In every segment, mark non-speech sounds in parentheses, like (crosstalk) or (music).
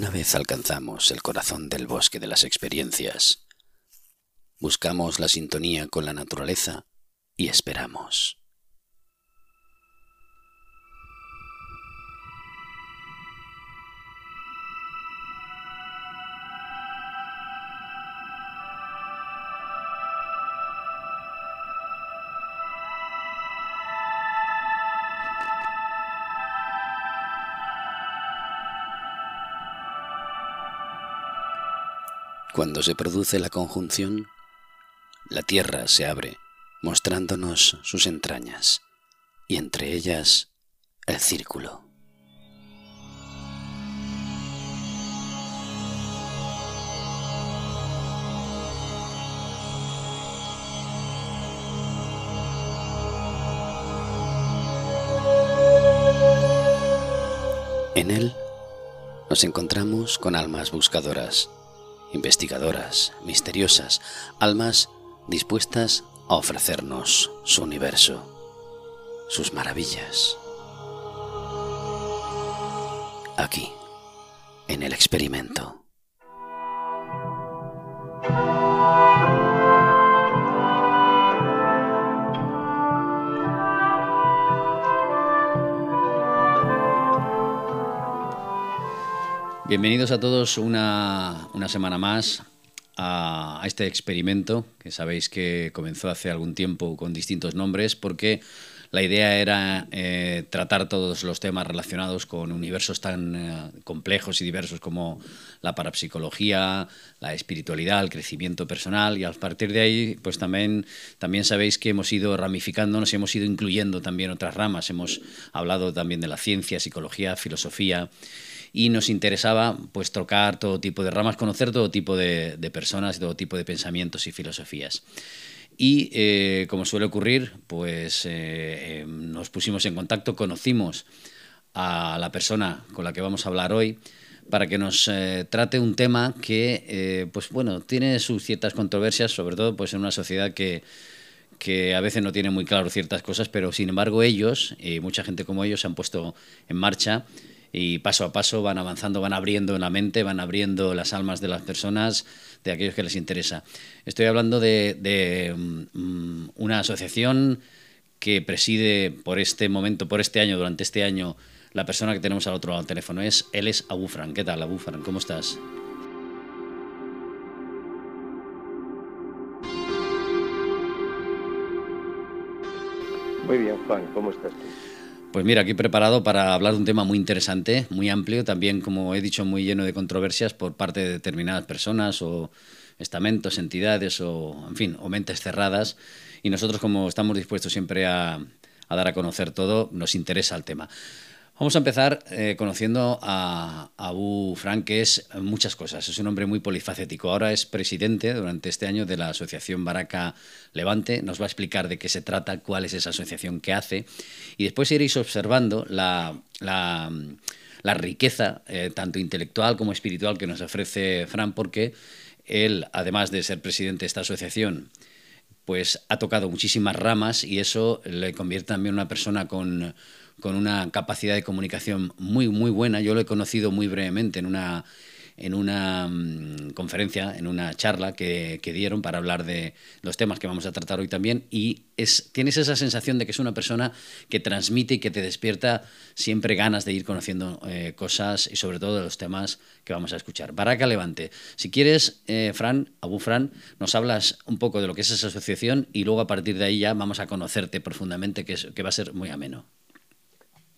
Una vez alcanzamos el corazón del bosque de las experiencias, buscamos la sintonía con la naturaleza y esperamos. Cuando se produce la conjunción, la tierra se abre, mostrándonos sus entrañas, y entre ellas el círculo. En él nos encontramos con almas buscadoras, investigadoras, misteriosas, almas dispuestas a ofrecernos su universo, sus maravillas. Aquí, en el experimento. Bienvenidos a todos una, semana más a, este experimento que sabéis que comenzó hace algún tiempo con distintos nombres porque la idea era eh, tratar todos los temas relacionados con universos tan eh, complejos y diversos como la parapsicología, la espiritualidad, el crecimiento personal y a partir de ahí pues también, también sabéis que hemos ido ramificándonos y hemos ido incluyendo también otras ramas. Hemos hablado también de la ciencia, psicología, filosofía y nos interesaba pues tocar todo tipo de ramas, conocer todo tipo de, personas todo tipo de pensamientos y filosofías. Y eh, como suele ocurrir, pues eh, em, nos pusimos en contacto, conocimos a la persona con la que vamos a hablar hoy para que nos eh, trate un tema que, pues bueno, tiene sus ciertas controversias, sobre todo pues en una sociedad que, que a veces no tiene muy claro ciertas cosas, pero sin embargo ellos, y mucha gente como ellos, se han puesto en marcha y paso a paso van avanzando, van abriendo la mente, van abriendo las almas de las personas, de aquellos que les interesa. Estoy hablando de, mm, una asociación que preside por este momento, por este año, durante este año, la persona que tenemos al otro lado del teléfono. Es, él es Abufran. ¿Qué tal, Abufran? ¿Cómo estás? Muy bien, Juan. ¿Cómo estás tú? Pues mira, aquí preparado para hablar de un tema muy interesante, muy amplio, también, como he dicho, muy lleno de controversias por parte de determinadas personas o estamentos, entidades o, en fin, o mentes cerradas. Y nosotros, como estamos dispuestos siempre a, a dar a conocer todo, nos interesa el tema. Vamos a empezar eh, conociendo a, Abu Frank, que es muchas cosas. Es un hombre muy polifacético. Ahora es presidente durante este año de la Asociación Baraca Levante. Nos va a explicar de qué se trata, cuál es esa asociación que hace. Y después iréis observando la, riqueza, eh, tanto intelectual como espiritual, que nos ofrece Fran, porque él, además de ser presidente de esta asociación, pues ha tocado muchísimas ramas y eso le convierte también en una persona con con una capacidad de comunicación muy, muy buena. Yo lo he conocido muy brevemente en una, en una mm, conferencia, en una charla que, dieron para hablar de los temas que vamos a tratar hoy también. Y es, tienes esa sensación de que es una persona que transmite y que te despierta siempre ganas de ir conociendo eh, cosas y sobre todo de los temas que vamos a escuchar. Baraca Levante, si quieres, eh, Fran, Abu Fran, nos hablas un poco de lo que es esa asociación y luego a partir de ahí ya vamos a conocerte profundamente, que, que va a ser muy ameno.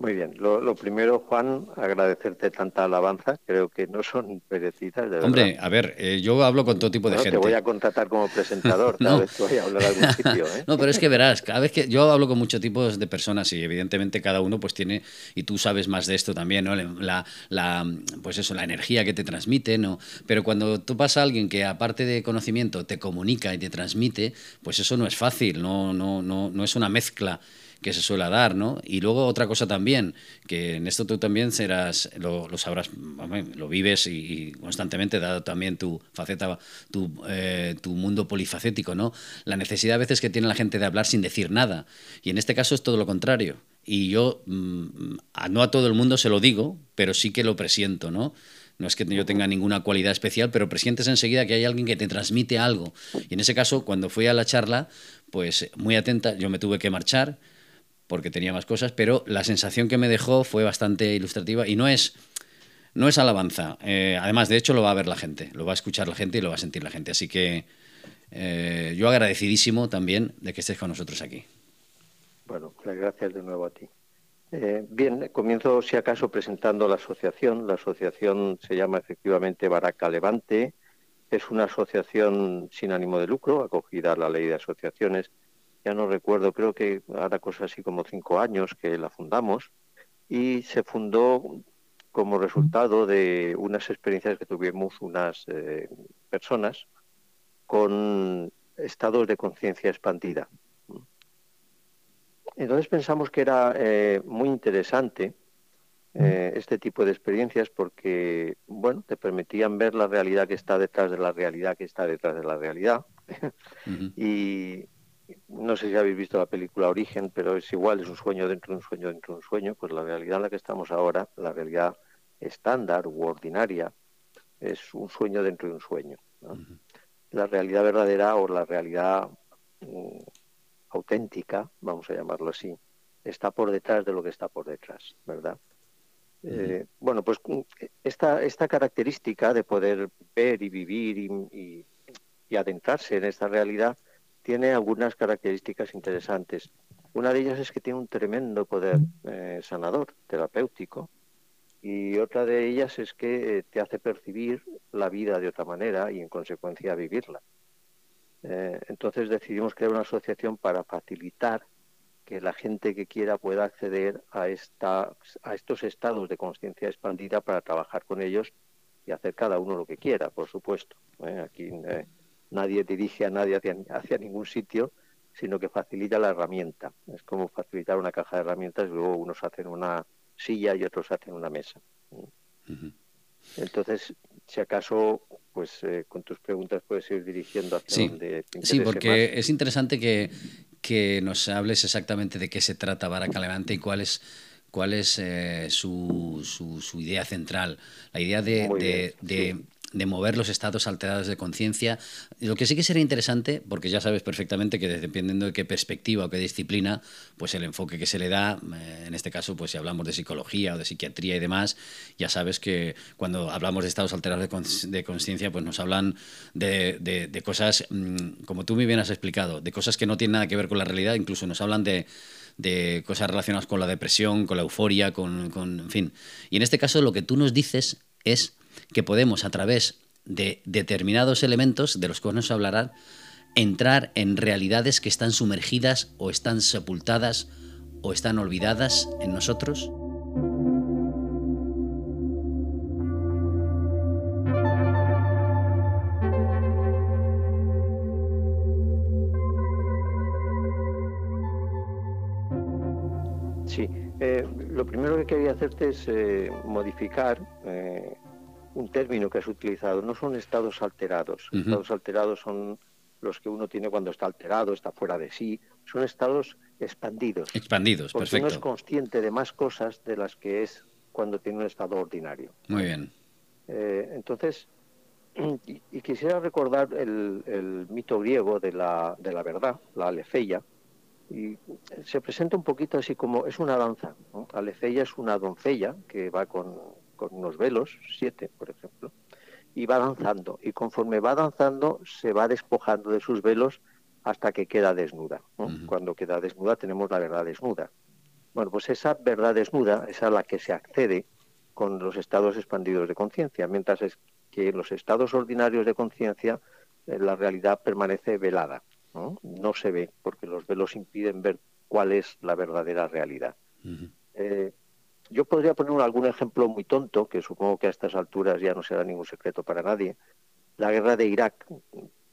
Muy bien. Lo, primero, Juan, agradecerte tanta alabanza. Creo que no son merecidas, de Hombre, a ver, eh, yo hablo con todo tipo de gente. Te voy a contratar como presentador, (laughs) cada vez voy a hablar a algún sitio. ¿eh? (laughs) No, pero es que verás, cada vez que yo hablo con muchos tipos de personas y evidentemente cada uno pues tiene, y tú sabes más de esto también, ¿no? La, la, pues eso, la energía que te transmite, ¿no? Pero cuando tú pasas a alguien que aparte de conocimiento te comunica y te transmite, pues eso no es fácil, no, no, no, no es una mezcla que se suele dar, ¿no? Y luego otra cosa también, que en esto tú también serás, lo, sabrás, lo vives y, constantemente, dado también tu faceta, tu, eh, tu mundo polifacético, ¿no? La necesidad a veces que tiene la gente de hablar sin decir nada. Y en este caso es todo lo contrario. Y yo, mm, no a todo el mundo se lo digo, pero sí que lo presiento, ¿no? no es que yo tenga ninguna cualidad especial, pero presientes enseguida que hay alguien que te transmite algo. Y en ese caso, cuando fui a la charla, pues muy atenta, yo me tuve que marchar porque tenía más cosas, pero la sensación que me dejó fue bastante ilustrativa y no es, no es alabanza. Eh, además, de hecho, lo va a ver la gente, lo va a escuchar la gente y lo va a sentir la gente. Así que eh, yo agradecidísimo también de que estés con nosotros aquí. Bueno, gracias de nuevo a ti. Eh, bien, comienzo si acaso presentando la asociación. La asociación se llama efectivamente Baraca Levante. Es una asociación sin ánimo de lucro, acogida a la ley de asociaciones. Ya no recuerdo, creo que ahora cosas así como cinco años que la fundamos. Y se fundó como resultado de unas experiencias que tuvimos unas eh, personas con estados de conciencia expandida. Entonces pensamos que era eh, muy interesante eh, este tipo de experiencias porque, bueno, te permitían ver la realidad que está detrás de la realidad que está detrás de la realidad. (laughs) y no sé si habéis visto la película Origen, pero es igual, es un sueño dentro de un sueño dentro de un sueño. Pues la realidad en la que estamos ahora, la realidad estándar u ordinaria, es un sueño dentro de un sueño. La realidad verdadera o la realidad mm, auténtica, vamos a llamarlo así, está por detrás de lo que está por detrás, ¿verdad? Eh, bueno, pues mm, esta, esta característica de poder ver y vivir y, adentrarse en esta realidad tiene algunas características interesantes. Una de ellas es que tiene un tremendo poder eh, sanador, terapéutico, y otra de ellas es que eh, te hace percibir la vida de otra manera y en consecuencia vivirla. Eh, entonces decidimos crear una asociación para facilitar que la gente que quiera pueda acceder a, esta, a estos estados de conciencia expandida para trabajar con ellos y hacer cada uno lo que quiera, por supuesto. ¿eh? Aquí nadie dirige a nadie hacia, hacia, ningún sitio, sino que facilita la herramienta. Es como facilitar una caja de herramientas y luego unos hacen una silla y otros hacen una mesa. Entonces, si acaso, pues eh, con tus preguntas puedes ir dirigiendo hacia sí. donde Sí, porque es interesante que, que, nos hables exactamente de qué se trata Baraca Levante y cuál es cuál es eh, su, su, su, idea central. La idea de, de, de mover los estados alterados de conciencia. Lo que sí que sería interesante, porque ya sabes perfectamente que dependiendo de qué perspectiva o qué disciplina, pues el enfoque que se le da, eh, en este caso, pues si hablamos de psicología o de psiquiatría y demás, ya sabes que cuando hablamos de estados alterados de conciencia, pues nos hablan de, de, cosas, mm, como tú muy bien has explicado, de cosas que no tienen nada que ver con la realidad, incluso nos hablan de de cosas relacionadas con la depresión, con la euforia, con, con, en fin. Y en este caso lo que tú nos dices es que podemos a través de determinados elementos de los que nos hablarán entrar en realidades que están sumergidas o están sepultadas o están olvidadas en nosotros? Sí, eh, lo primero que quería hacerte es eh, modificar eh, un término que has utilizado, no son estados alterados. Estados alterados son los que uno tiene cuando está alterado, está fuera de sí. Son estados expandidos. Expandidos, porque perfecto. Uno es consciente de más cosas de las que es cuando tiene un estado ordinario. Muy bien. Eh, entonces, (clears throat) y, quisiera recordar el, mito griego de la, de la verdad, la alefeia, y se presenta un poquito así como es una danza. ¿no? Alefeia es una doncella que va con, con unos velos, siete, por ejemplo, y va danzando. Y conforme va danzando, se va despojando de sus velos hasta que queda desnuda. Cuando queda desnuda, tenemos la verdad desnuda. Bueno, pues esa verdad desnuda es a la que se accede con los estados expandidos de conciencia, mientras que en los estados ordinarios de conciencia eh, la realidad permanece velada. ¿no? ¿no? se ve, porque los velos impiden ver cuál es la verdadera realidad. Yo podría poner algún ejemplo muy tonto, que supongo que a estas alturas ya no será ningún secreto para nadie. La guerra de Irak,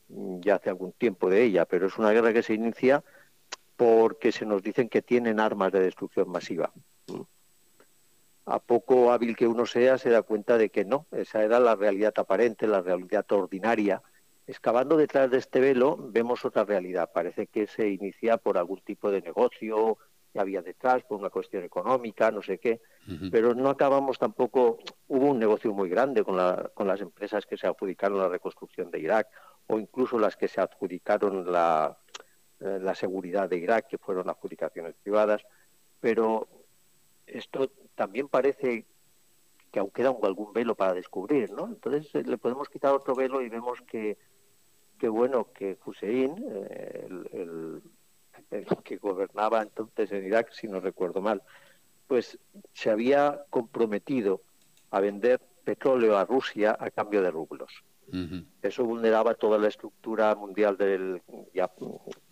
ya hace algún tiempo de ella, pero es una guerra que se inicia porque se nos dicen que tienen armas de destrucción masiva. A poco hábil que uno sea, se da cuenta de que no, esa era la realidad aparente, la realidad ordinaria. Excavando detrás de este velo vemos otra realidad. Parece que se inicia por algún tipo de negocio que había detrás por una cuestión económica, no sé qué, pero no acabamos tampoco, hubo un negocio muy grande con, la, con las empresas que se adjudicaron la reconstrucción de Irak o incluso las que se adjudicaron la, eh, la seguridad de Irak, que fueron adjudicaciones privadas, pero esto también parece que aún queda algún velo para descubrir, ¿no? Entonces eh, le podemos quitar otro velo y vemos que, que bueno, que Hussein, eh, el, que gobernaba entonces en Irak, si no recuerdo mal, pues se había comprometido a vender petróleo a Rusia a cambio de rublos. Eso vulneraba toda la estructura mundial del, ya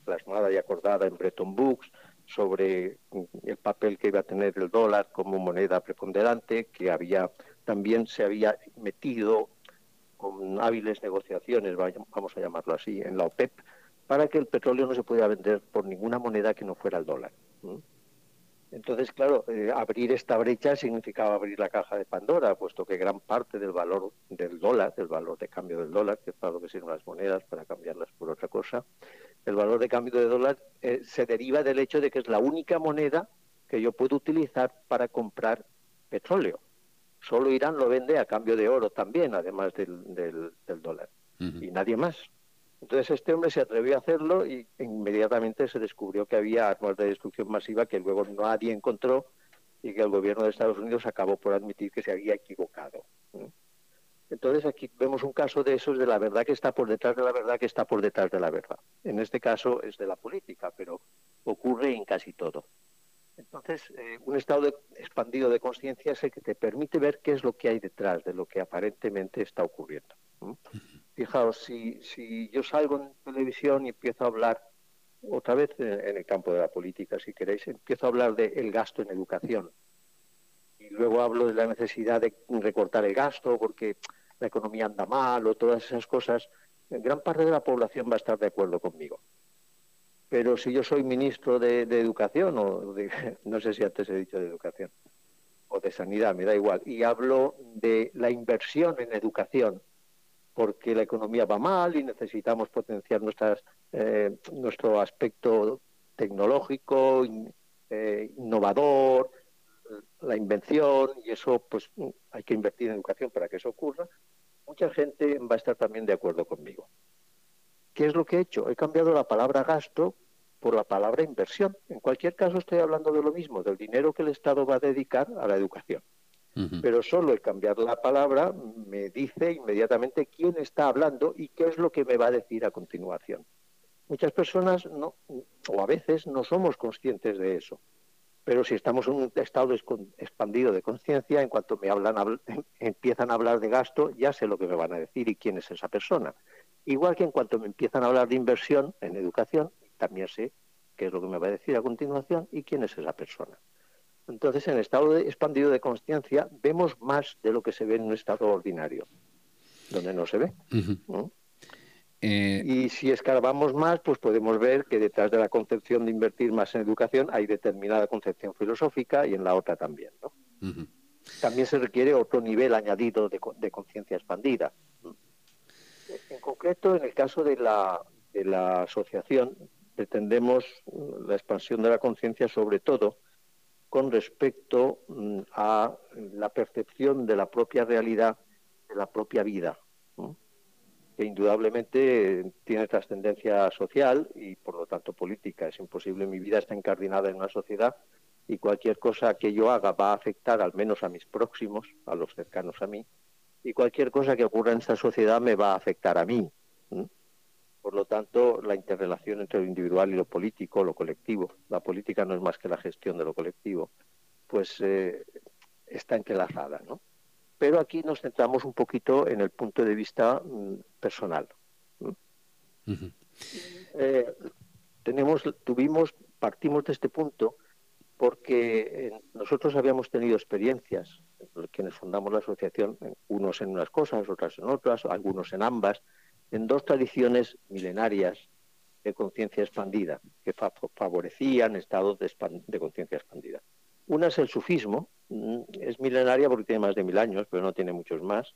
plasmada y acordada en Bretton Woods sobre el papel que iba a tener el dólar como moneda preponderante, que había también se había metido con hábiles negociaciones, vamos a llamarlo así, en la OPEP, para que el petróleo no se pudiera vender por ninguna moneda que no fuera el dólar. Entonces, claro, eh, abrir esta brecha significaba abrir la caja de Pandora, puesto que gran parte del valor del dólar, del valor de cambio del dólar, que es para lo que sirven las monedas, para cambiarlas por otra cosa, el valor de cambio de dólar eh, se deriva del hecho de que es la única moneda que yo puedo utilizar para comprar petróleo. Solo Irán lo vende a cambio de oro también, además del, del, dólar. Y nadie más. Entonces este hombre se atrevió a hacerlo y inmediatamente se descubrió que había armas de destrucción masiva que luego nadie encontró y que el gobierno de Estados Unidos acabó por admitir que se había equivocado. Entonces aquí vemos un caso de esos de la verdad que está por detrás de la verdad que está por detrás de la verdad. En este caso es de la política, pero ocurre en casi todo. Entonces, eh, un estado expandido de conciencia es el que te permite ver qué es lo que hay detrás de lo que aparentemente está ocurriendo. Fijaos, si, si yo salgo en televisión y empiezo a hablar, otra vez en el campo de la política, si queréis, empiezo a hablar del gasto en educación. Y luego hablo de la necesidad de recortar el gasto porque la economía anda mal o todas esas cosas. Gran parte de la población va a estar de acuerdo conmigo. Pero si yo soy ministro de, Educación, o (laughs) no sé si antes he dicho de Educación, o de Sanidad, me da igual, y hablo de la inversión en educación, porque la economía va mal y necesitamos potenciar nuestras, eh, nuestro aspecto tecnológico, eh, innovador, la invención, y eso pues hay que invertir en educación para que eso ocurra, mucha gente va a estar también de acuerdo conmigo. ¿Qué es lo que he hecho? He cambiado la palabra gasto por la palabra inversión. En cualquier caso estoy hablando de lo mismo, del dinero que el Estado va a dedicar a la educación pero solo el cambiar la palabra me dice inmediatamente quién está hablando y qué es lo que me va a decir a continuación. Muchas personas no, o a veces no somos conscientes de eso, pero si estamos en un estado expandido de conciencia, en cuanto me hablan, (laughs) empiezan a hablar de gasto, ya sé lo que me van a decir y quién es esa persona. Igual que en cuanto me empiezan a hablar de inversión en educación, también sé qué es lo que me va a decir a continuación y quién es esa persona. Entonces, en el estado expandido de conciencia vemos más de lo que se ve en un estado ordinario, donde no se ve. Eh, y si escarbamos más, pues podemos ver que detrás de la concepción de invertir más en educación hay determinada concepción filosófica y en la otra también. También se requiere otro nivel añadido de, de conciencia expandida. En concreto, en el caso de la, de la asociación, pretendemos la expansión de la conciencia sobre todo con respecto mm, a la percepción de la propia realidad, de la propia vida, que indudablemente tiene trascendencia social y por lo tanto política. Es imposible, mi vida está encardinada en una sociedad y cualquier cosa que yo haga va a afectar al menos a mis próximos, a los cercanos a mí, y cualquier cosa que ocurra en esta sociedad me va a afectar a mí. Por lo tanto, la interrelación entre lo individual y lo político, lo colectivo, la política no es más que la gestión de lo colectivo, pues eh, está entrelazada, ¿no? Pero aquí nos centramos un poquito en el punto de vista mm, personal. Eh, tenemos, tuvimos, partimos de este punto porque eh, nosotros habíamos tenido experiencias, quienes fundamos la asociación, unos en unas cosas, otras en otras, algunos en ambas, en dos tradiciones milenarias de conciencia expandida, que favorecían estados de, conciencia expandida. Una es el sufismo, mm, es milenaria porque tiene más de mil años, pero no tiene muchos más,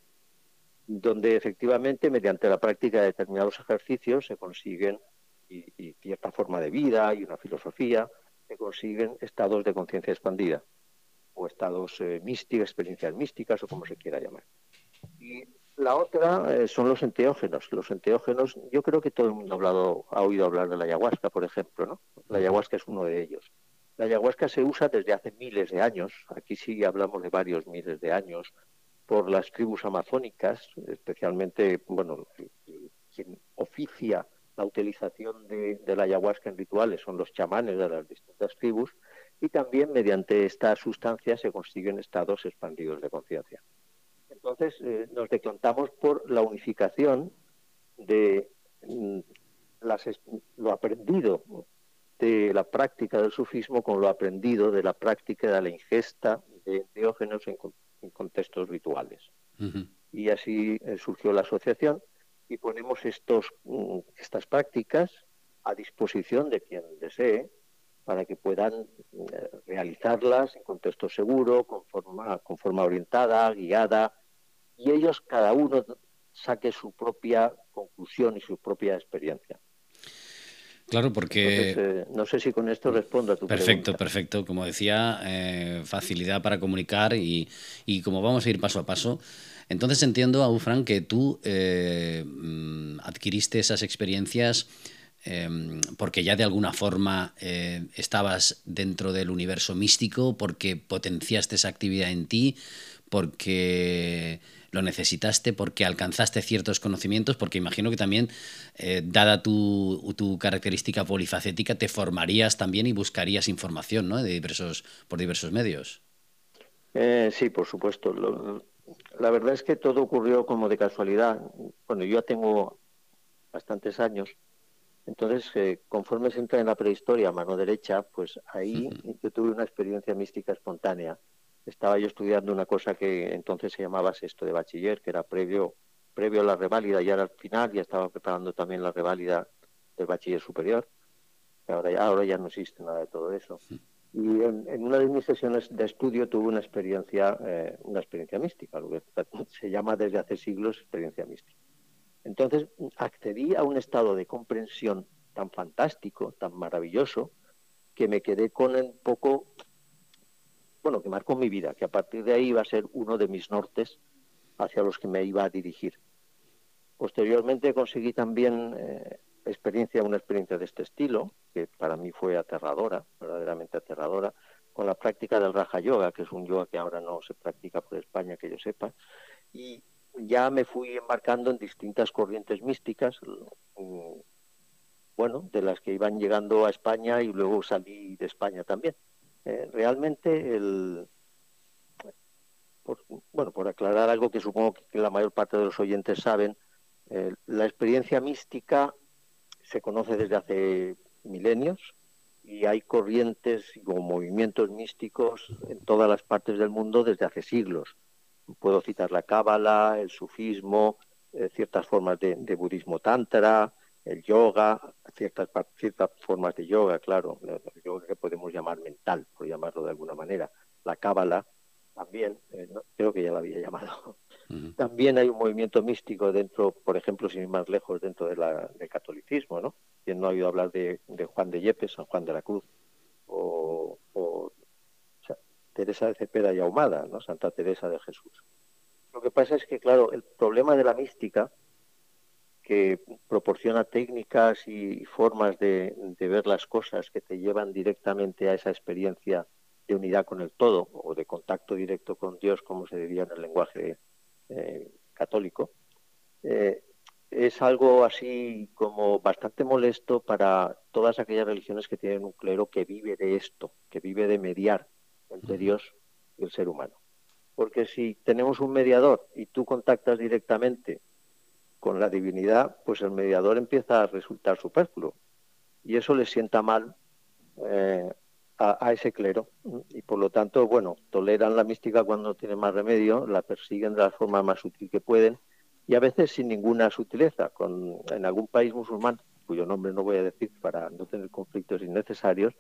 donde efectivamente mediante la práctica de determinados ejercicios se consiguen y, cierta forma de vida y una filosofía, se consiguen estados de conciencia expandida o estados eh, místicos, experiencias místicas o como se quiera llamar. Y la otra eh, son los enteógenos. Los enteógenos, yo creo que todo el mundo ha, hablado, ha oído hablar de la ayahuasca, por ejemplo, ¿no? La ayahuasca es uno de ellos. La ayahuasca se usa desde hace miles de años, aquí sí hablamos de varios miles de años, por las tribus amazónicas, especialmente, bueno, quien oficia la utilización de, la ayahuasca en rituales son los chamanes de las distintas tribus, y también mediante esta sustancia se consiguen estados expandidos de conciencia. Entonces eh, nos decantamos por la unificación de mm, lo aprendido de la práctica del sufismo con lo aprendido de la práctica de la ingesta de enteógenos en, contextos rituales. Y así eh, surgió la asociación y ponemos estos, mm, estas prácticas a disposición de quien desee para que puedan eh, realizarlas en contexto seguro, con forma, con forma orientada, guiada, y ellos cada uno saque su propia conclusión y su propia experiencia. Claro, porque... Eh, no sé si con esto respondo a tu perfecto, Perfecto, Como decía, eh, facilidad para comunicar y, como vamos a ir paso a paso, entonces entiendo, Aufran, que tú eh, mm, adquiriste esas experiencias em, porque ya de alguna forma estabas dentro del universo místico, porque potenciaste esa actividad en ti, porque lo necesitaste porque alcanzaste ciertos conocimientos, porque imagino que también, eh, dada tu, tu, característica polifacética, te formarías también y buscarías información ¿no? de diversos, por diversos medios. Eh, sí, por supuesto. la verdad es que todo ocurrió como de casualidad. Bueno, yo ya tengo bastantes años. Entonces, eh, conforme se entra en la prehistoria a mano derecha, pues ahí yo tuve una experiencia mística espontánea estaba yo estudiando una cosa que entonces se llamaba sexto de bachiller, que era previo, previo a la reválida, ya era al final, ya estaba preparando también la reválida del bachiller superior. Ahora ya, ahora ya no existe nada de todo eso. Y en, una de mis sesiones de estudio tuve una experiencia, eh, una experiencia mística, lo que (laughs) se llama desde hace siglos experiencia mística. Entonces accedí a un estado de comprensión tan fantástico, tan maravilloso, que me quedé con un poco bueno, que marcó mi vida, que a partir de ahí iba a ser uno de mis nortes hacia los que me iba a dirigir. Posteriormente conseguí también eh, experiencia, una experiencia de este estilo, que para mí fue aterradora, verdaderamente aterradora, con la práctica del Raja Yoga, que es un yoga que ahora no se practica por España, que yo sepa, y ya me fui embarcando en distintas corrientes místicas, mm, bueno, de las que iban llegando a España y luego salí de España también. Eh, realmente el bueno por aclarar algo que supongo que la mayor parte de los oyentes saben eh, la experiencia mística se conoce desde hace milenios y hay corrientes o movimientos místicos en todas las partes del mundo desde hace siglos. Puedo citar la cábala el sufismo eh, ciertas formas de, de budismo tantra el yoga, ciertas, ciertas formas de yoga, claro, el yoga que podemos llamar mental, por llamarlo de alguna manera, la cábala también, eh, creo que ya la había llamado. También hay un movimiento místico dentro, por ejemplo, sin ir más lejos, dentro de la, del catolicismo, ¿no? Quien no ha oído hablar de, Juan de Yepes, San Juan de la Cruz, o, Teresa de Cepeda y Ahumada, ¿no? Santa Teresa de Jesús. Lo que pasa es que, claro, el problema de la mística que proporciona técnicas y formas de, ver las cosas que te llevan directamente a esa experiencia de unidad con el todo o de contacto directo con Dios, como se diría en el lenguaje eh, católico, eh, es algo así como bastante molesto para todas aquellas religiones que tienen un clero que vive de esto, que vive de mediar entre Dios y el ser humano. Porque si tenemos un mediador y tú contactas directamente con la divinidad, pues el mediador empieza a resultar superfluo. Y eso le sienta mal eh, a, ese clero. Y por lo tanto, bueno, toleran la mística cuando no tiene más remedio, la persiguen de la forma más sutil que pueden y a veces sin ninguna sutileza. Con, en algún país musulmán, cuyo nombre no voy a decir para no tener conflictos innecesarios,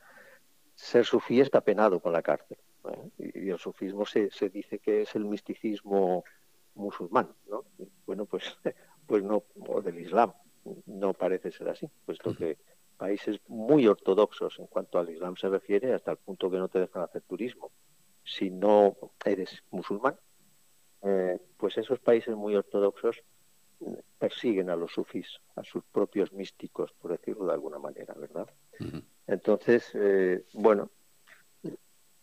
ser sufí está penado con la cárcel. ¿eh? Y, el sufismo se, dice que es el misticismo musulmán, ¿no? Bueno, pues pues no, o del Islam, no parece ser así, puesto que países muy ortodoxos en cuanto al Islam se refiere, hasta el punto que no te dejan hacer turismo. Si no eres musulmán, eh, pues esos países muy ortodoxos persiguen a los sufís, a sus propios místicos, por decirlo de alguna manera, ¿verdad? Entonces, eh, bueno,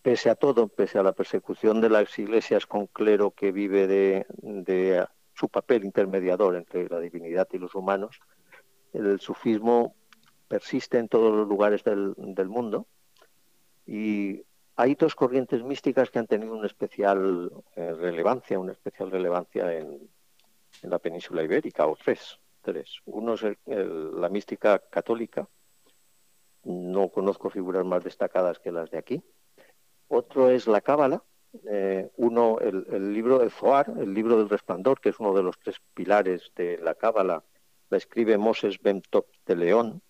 pese a todo, pese a la persecución de las iglesias con clero que vive de, su papel intermediador entre la divinidad y los humanos, el sufismo persiste en todos los lugares del, del mundo y hay dos corrientes místicas que han tenido una especial eh, relevancia, una especial relevancia en, la península ibérica, o tres. tres. Uno es la mística católica, no conozco figuras más destacadas que las de aquí. Otro es la cábala, eh, uno el, libro de Zohar, el libro del resplandor, que es uno de los tres pilares de la cábala, la escribe Moses Ben Top de León,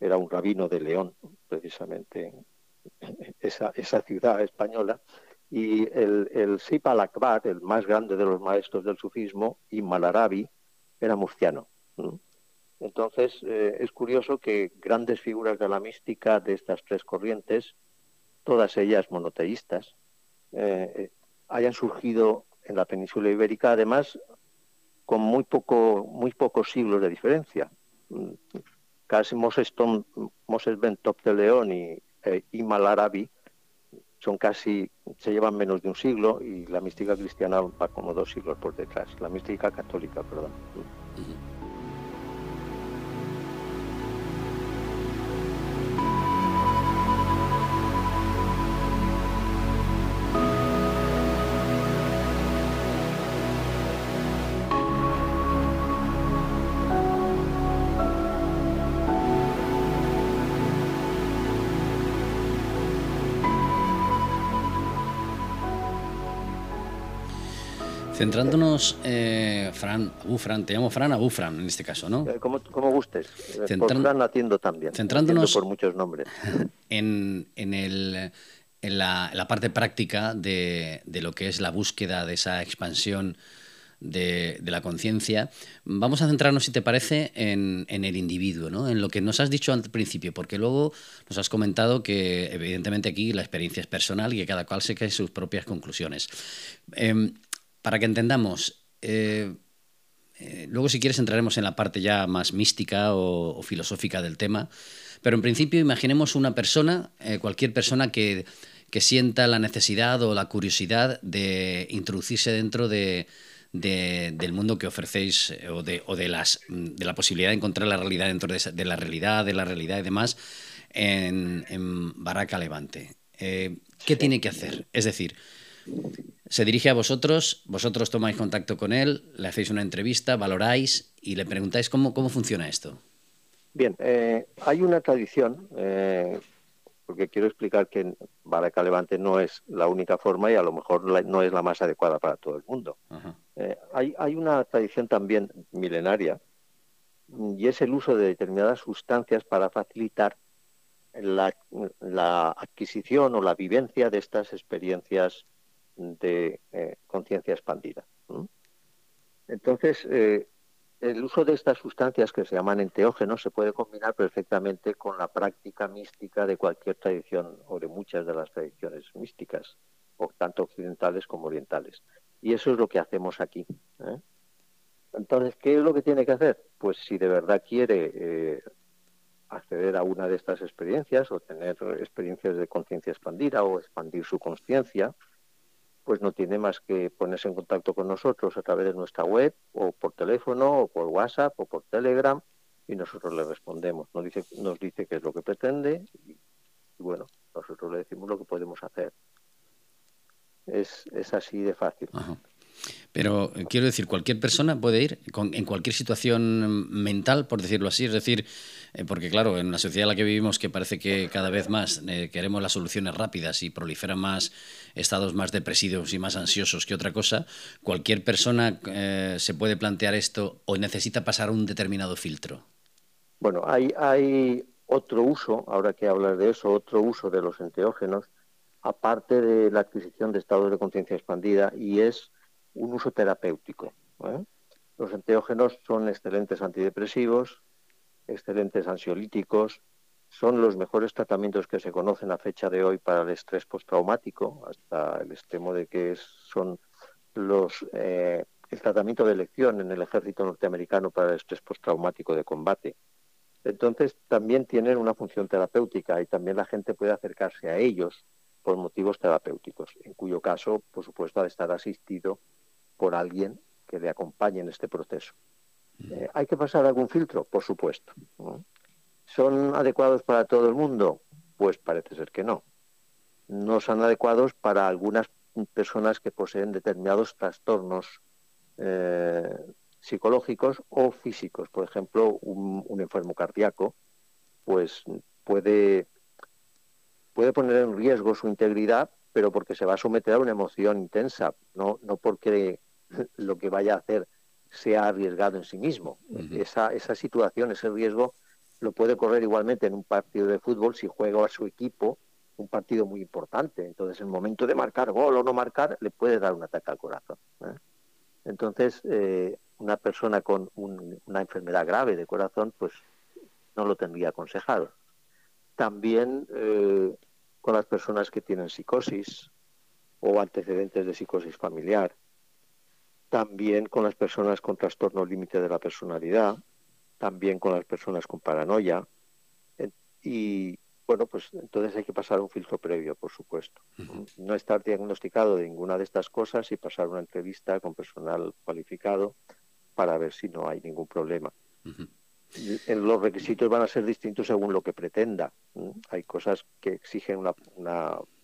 era un rabino de León, precisamente esa, esa ciudad española, y el, el Sip al-Akbar, el más grande de los maestros del sufismo, y Malarabi, era murciano. Entonces, eh, es curioso que grandes figuras de la mística de estas tres corrientes, todas ellas monoteístas, eh, hayan surgido en la península ibérica, además, con muy, poco, muy pocos siglos de diferencia. Casi Moses, Moses Ben de León y, eh, Imal Arabi son casi, se llevan menos de un siglo y la mística cristiana va como dos siglos por detrás, la mística católica, perdón. Centrándonos, eh, Fran, Abu Fran, te llamo Fran, Abu Fran en este caso, ¿no? Eh, como, gustes. Eh, por Fran atiendo también. Centrándonos por muchos nombres. (laughs) En, en, el, en, la, parte práctica de, de, lo que es la búsqueda de esa expansión de, de la conciencia, vamos a centrarnos, si te parece, en, en, el individuo, ¿no? en lo que nos has dicho al principio, porque luego nos has comentado que evidentemente aquí la experiencia es personal y que cada cual se cae sus propias conclusiones. Em, para que entendamos, eh, eh, luego si quieres entraremos en la parte ya más mística o, filosófica del tema, pero en principio imaginemos una persona, eh, cualquier persona que, sienta la necesidad o la curiosidad de introducirse dentro de, del mundo que ofrecéis o, de, o de, las, de la posibilidad de encontrar la realidad dentro de, la realidad, de la realidad y demás en, en Barraca Levante. ¿Qué tiene que hacer? Es decir, se dirige a vosotros, vosotros tomáis contacto con él, le hacéis una entrevista, valoráis y le preguntáis cómo, cómo funciona esto. Bien, eh, hay una tradición, eh, porque quiero explicar que Baraca Levante no es la única forma y a lo mejor no es la más adecuada para todo el mundo. Eh, hay, hay una tradición también milenaria y es el uso de determinadas sustancias para facilitar la, la adquisición o la vivencia de estas experiencias de eh, conciencia expandida. Entonces, eh, el uso de estas sustancias que se llaman enteógenos se puede combinar perfectamente con la práctica mística de cualquier tradición o de muchas de las tradiciones místicas, tanto occidentales como orientales. Y eso es lo que hacemos aquí. ¿eh? Entonces, ¿qué es lo que tiene que hacer? Pues si de verdad quiere acceder a una de estas experiencias o tener experiencias de conciencia expandida o expandir su conciencia, pues no tiene más que ponerse en contacto con nosotros a través de nuestra web o por teléfono o por WhatsApp o por Telegram y nosotros le respondemos. Nos dice, nos dice qué es lo que pretende y, bueno, nosotros le decimos lo que podemos hacer. Es, es así de fácil. Pero eh, quiero decir, cualquier persona puede ir en cualquier situación mental, por decirlo así. Es decir, eh, porque claro, en la sociedad en la que vivimos, que parece que cada vez más eh, queremos las soluciones rápidas y proliferan más estados más depresivos y más ansiosos que otra cosa, cualquier persona se puede plantear esto o necesita pasar un determinado filtro. Bueno, hay, hay otro uso, ahora que hablas de eso, otro uso de los enteógenos, aparte de la adquisición de estados de conciencia expandida, y es un uso terapéutico. ¿eh? Los enteógenos son excelentes antidepresivos, excelentes ansiolíticos, son los mejores tratamientos que se conocen a fecha de hoy para el estrés postraumático, hasta el extremo de que son los eh, el tratamiento de elección en el ejército norteamericano para el estrés postraumático de combate. Entonces, también tienen una función terapéutica y también la gente puede acercarse a ellos por motivos terapéuticos, en cuyo caso, por supuesto, ha de estar asistido por alguien que le acompañe en este proceso. Eh, ¿Hay que pasar algún filtro? Por supuesto. ¿Son adecuados para todo el mundo? Pues parece ser que no. No son adecuados para algunas personas que poseen determinados trastornos eh, psicológicos o físicos. Por ejemplo, un, enfermo cardíaco pues puede, puede poner en riesgo su integridad, pero porque se va a someter a una emoción intensa, no, no porque lo que vaya a hacer sea arriesgado en sí mismo. esa, esa situación, ese riesgo, lo puede correr igualmente en un partido de fútbol si juega a su equipo un partido muy importante. Entonces, en el momento de marcar gol o no marcar, le puede dar un ataque al corazón. ¿eh? Entonces, eh, una persona con una enfermedad grave de corazón, pues no lo tendría aconsejado. También eh, con las personas que tienen psicosis o antecedentes de psicosis familiar. También con las personas con trastorno límite de la personalidad. También con las personas con paranoia. Y bueno, pues entonces hay que pasar un filtro previo, por supuesto. No estar diagnosticado de ninguna de estas cosas y pasar una entrevista con personal cualificado para ver si no hay ningún problema. Los requisitos van a ser distintos según lo que pretenda. Hay cosas que exigen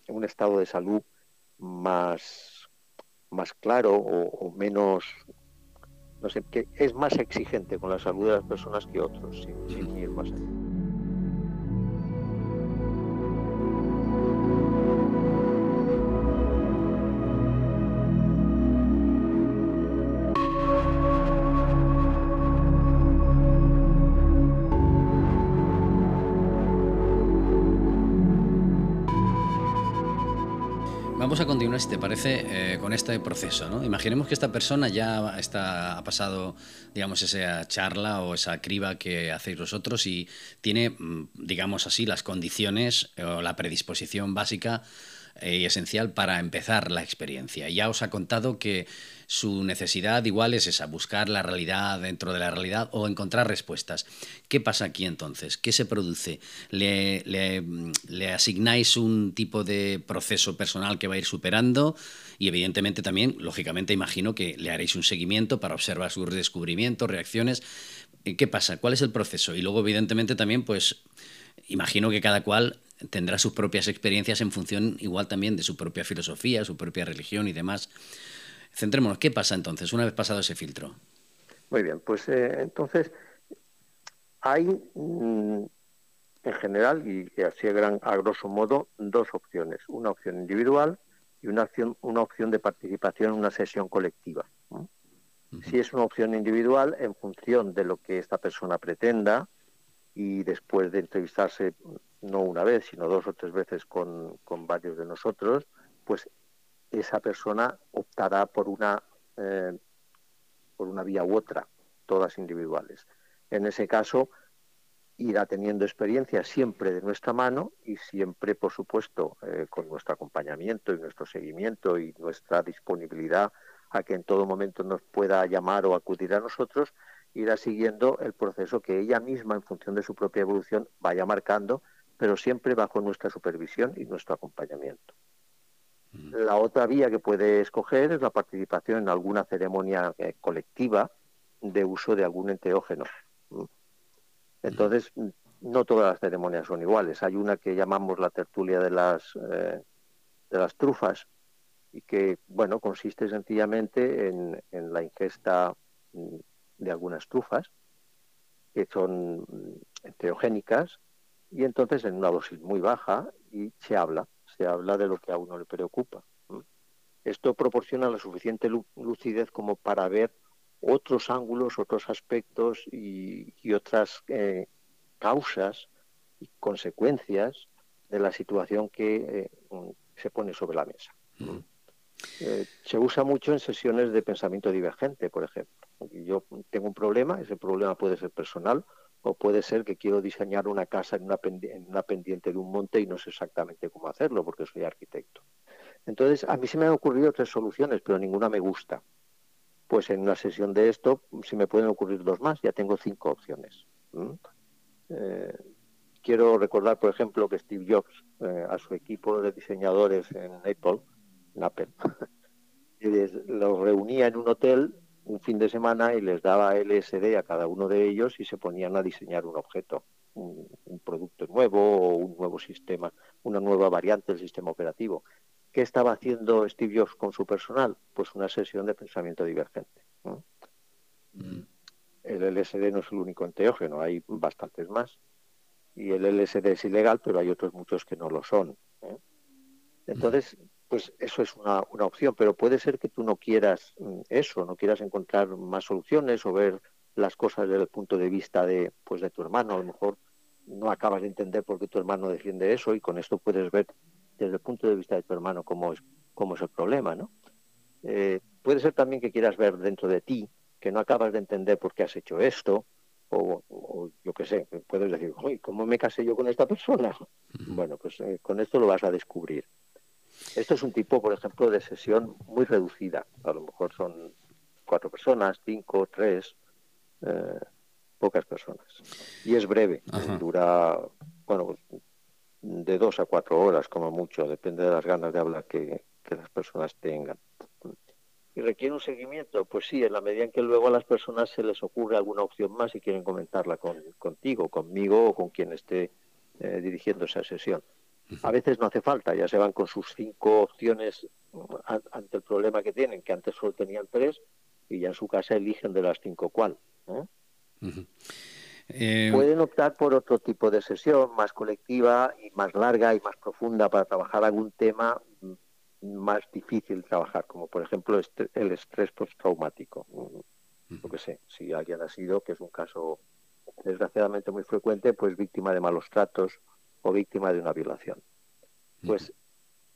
un estado de salud más, más claro o, menos, no sé, que es más exigente con la salud de las personas que otros, sin, ir más allá. Vamos a continuar, si te parece, eh, con este proceso. ¿no? Imaginemos que esta persona ya está, ha pasado, digamos, esa charla o esa criba que hacéis vosotros y tiene, mm, digamos así, las condiciones o la predisposición básica y esencial para empezar la experiencia. Ya os ha contado que su necesidad igual es esa, buscar la realidad dentro de la realidad o encontrar respuestas. ¿Qué pasa aquí entonces? ¿Qué se produce? ¿Le, le, asignáis un tipo de proceso personal que va a ir superando? Y evidentemente también, lógicamente, imagino que le haréis un seguimiento para observar sus descubrimientos, reacciones. Eh, ¿Qué pasa? ¿Cuál es el proceso? Y luego, evidentemente, también, pues, imagino que cada cual tendrá sus propias experiencias en función igual también de su propia filosofía, su propia religión y demás. Centrémonos, ¿qué pasa entonces una vez pasado ese filtro? Muy bien, pues eh, entonces hay mm, en general y, así a, gran, a grosso modo dos opciones, una opción individual y una opción, una opción de participación en una sesión colectiva. Si es una opción individual, en función de lo que esta persona pretenda y después de entrevistarse no una vez, sino dos o tres veces con, con varios de nosotros, pues esa persona optará por una, eh, por una vía u otra, todas individuales. En ese caso, irá teniendo experiencia siempre de nuestra mano y siempre, por supuesto, eh, con nuestro acompañamiento y nuestro seguimiento y nuestra disponibilidad a que en todo momento nos pueda llamar o acudir a nosotros, irá siguiendo el proceso que ella misma, en función de su propia evolución, vaya marcando, pero siempre bajo nuestra supervisión y nuestro acompañamiento. La otra vía que puede escoger es la participación en alguna ceremonia eh, colectiva de uso de algún enteógeno. Entonces, no todas las ceremonias son iguales. Hay una que llamamos la tertulia de las, eh, de las trufas y que, bueno, consiste sencillamente en, en la ingesta mm, de algunas trufas que son mm, enteogénicas y entonces en una dosis muy baja y se habla se habla de lo que a uno le preocupa. Esto proporciona la suficiente lucidez como para ver otros ángulos, otros aspectos y, otras eh, causas y consecuencias de la situación que eh, se pone sobre la mesa. Eh, se usa mucho en sesiones de pensamiento divergente, por ejemplo. Yo tengo un problema, ese problema puede ser personal o puede ser que quiero diseñar una casa en una, en una pendiente de un monte y no sé exactamente cómo hacerlo porque soy arquitecto. Entonces, a mí se me han ocurrido tres soluciones, pero ninguna me gusta. Pues en una sesión de esto, si me pueden ocurrir dos más, ya tengo cinco opciones. Eh, quiero recordar, por ejemplo, que Steve Jobs, eh, a su equipo de diseñadores en Apple, en Apple (laughs) los reunía en un hotel un fin de semana y les daba LSD a cada uno de ellos y se ponían a diseñar un objeto, un, producto nuevo o un nuevo sistema, una nueva variante del sistema operativo. ¿Qué estaba haciendo Steve Jobs con su personal? Pues una sesión de pensamiento divergente. Mm. El LSD no es el único enteógeno, hay bastantes más. Y el LSD es ilegal, pero hay otros muchos que no lo son. ¿eh? Entonces, pues eso es una, una, opción, pero puede ser que tú no quieras mm, eso, no quieras encontrar más soluciones o ver las cosas desde el punto de vista de, pues de tu hermano. A lo mejor no acabas de entender por qué tu hermano defiende eso y con esto puedes ver desde el punto de vista de tu hermano cómo es, cómo es el problema, ¿no? Eh, puede ser también que quieras ver dentro de ti, que no acabas de entender por qué has hecho esto, o, yo qué sé, puedes decir, ¿cómo me casé yo con esta persona? Bueno, pues eh, con esto lo vas a descubrir. Esto es un tipo, por ejemplo, de sesión muy reducida. A lo mejor son cuatro personas, cinco, tres, eh, pocas personas. Y es breve, dura, bueno, de dos a cuatro horas como mucho, depende de las ganas de hablar que, las personas tengan. ¿Y requiere un seguimiento? Pues sí, en la medida en que luego a las personas se les ocurre alguna opción más y quieren comentarla con, contigo, conmigo o con quien esté eh, dirigiendo esa sesión. A veces no hace falta, ya se van con sus cinco opciones ante el problema que tienen, que antes solo tenían tres, y ya en su casa eligen de las cinco cuál. Eh, Pueden optar por otro tipo de sesión, más colectiva y más larga y más profunda para trabajar algún tema más difícil de trabajar, como por ejemplo este, el estrés postraumático. Lo que sé, si alguien ha sido, que es un caso desgraciadamente muy frecuente, pues víctima de malos tratos, o víctima de una violación. Pues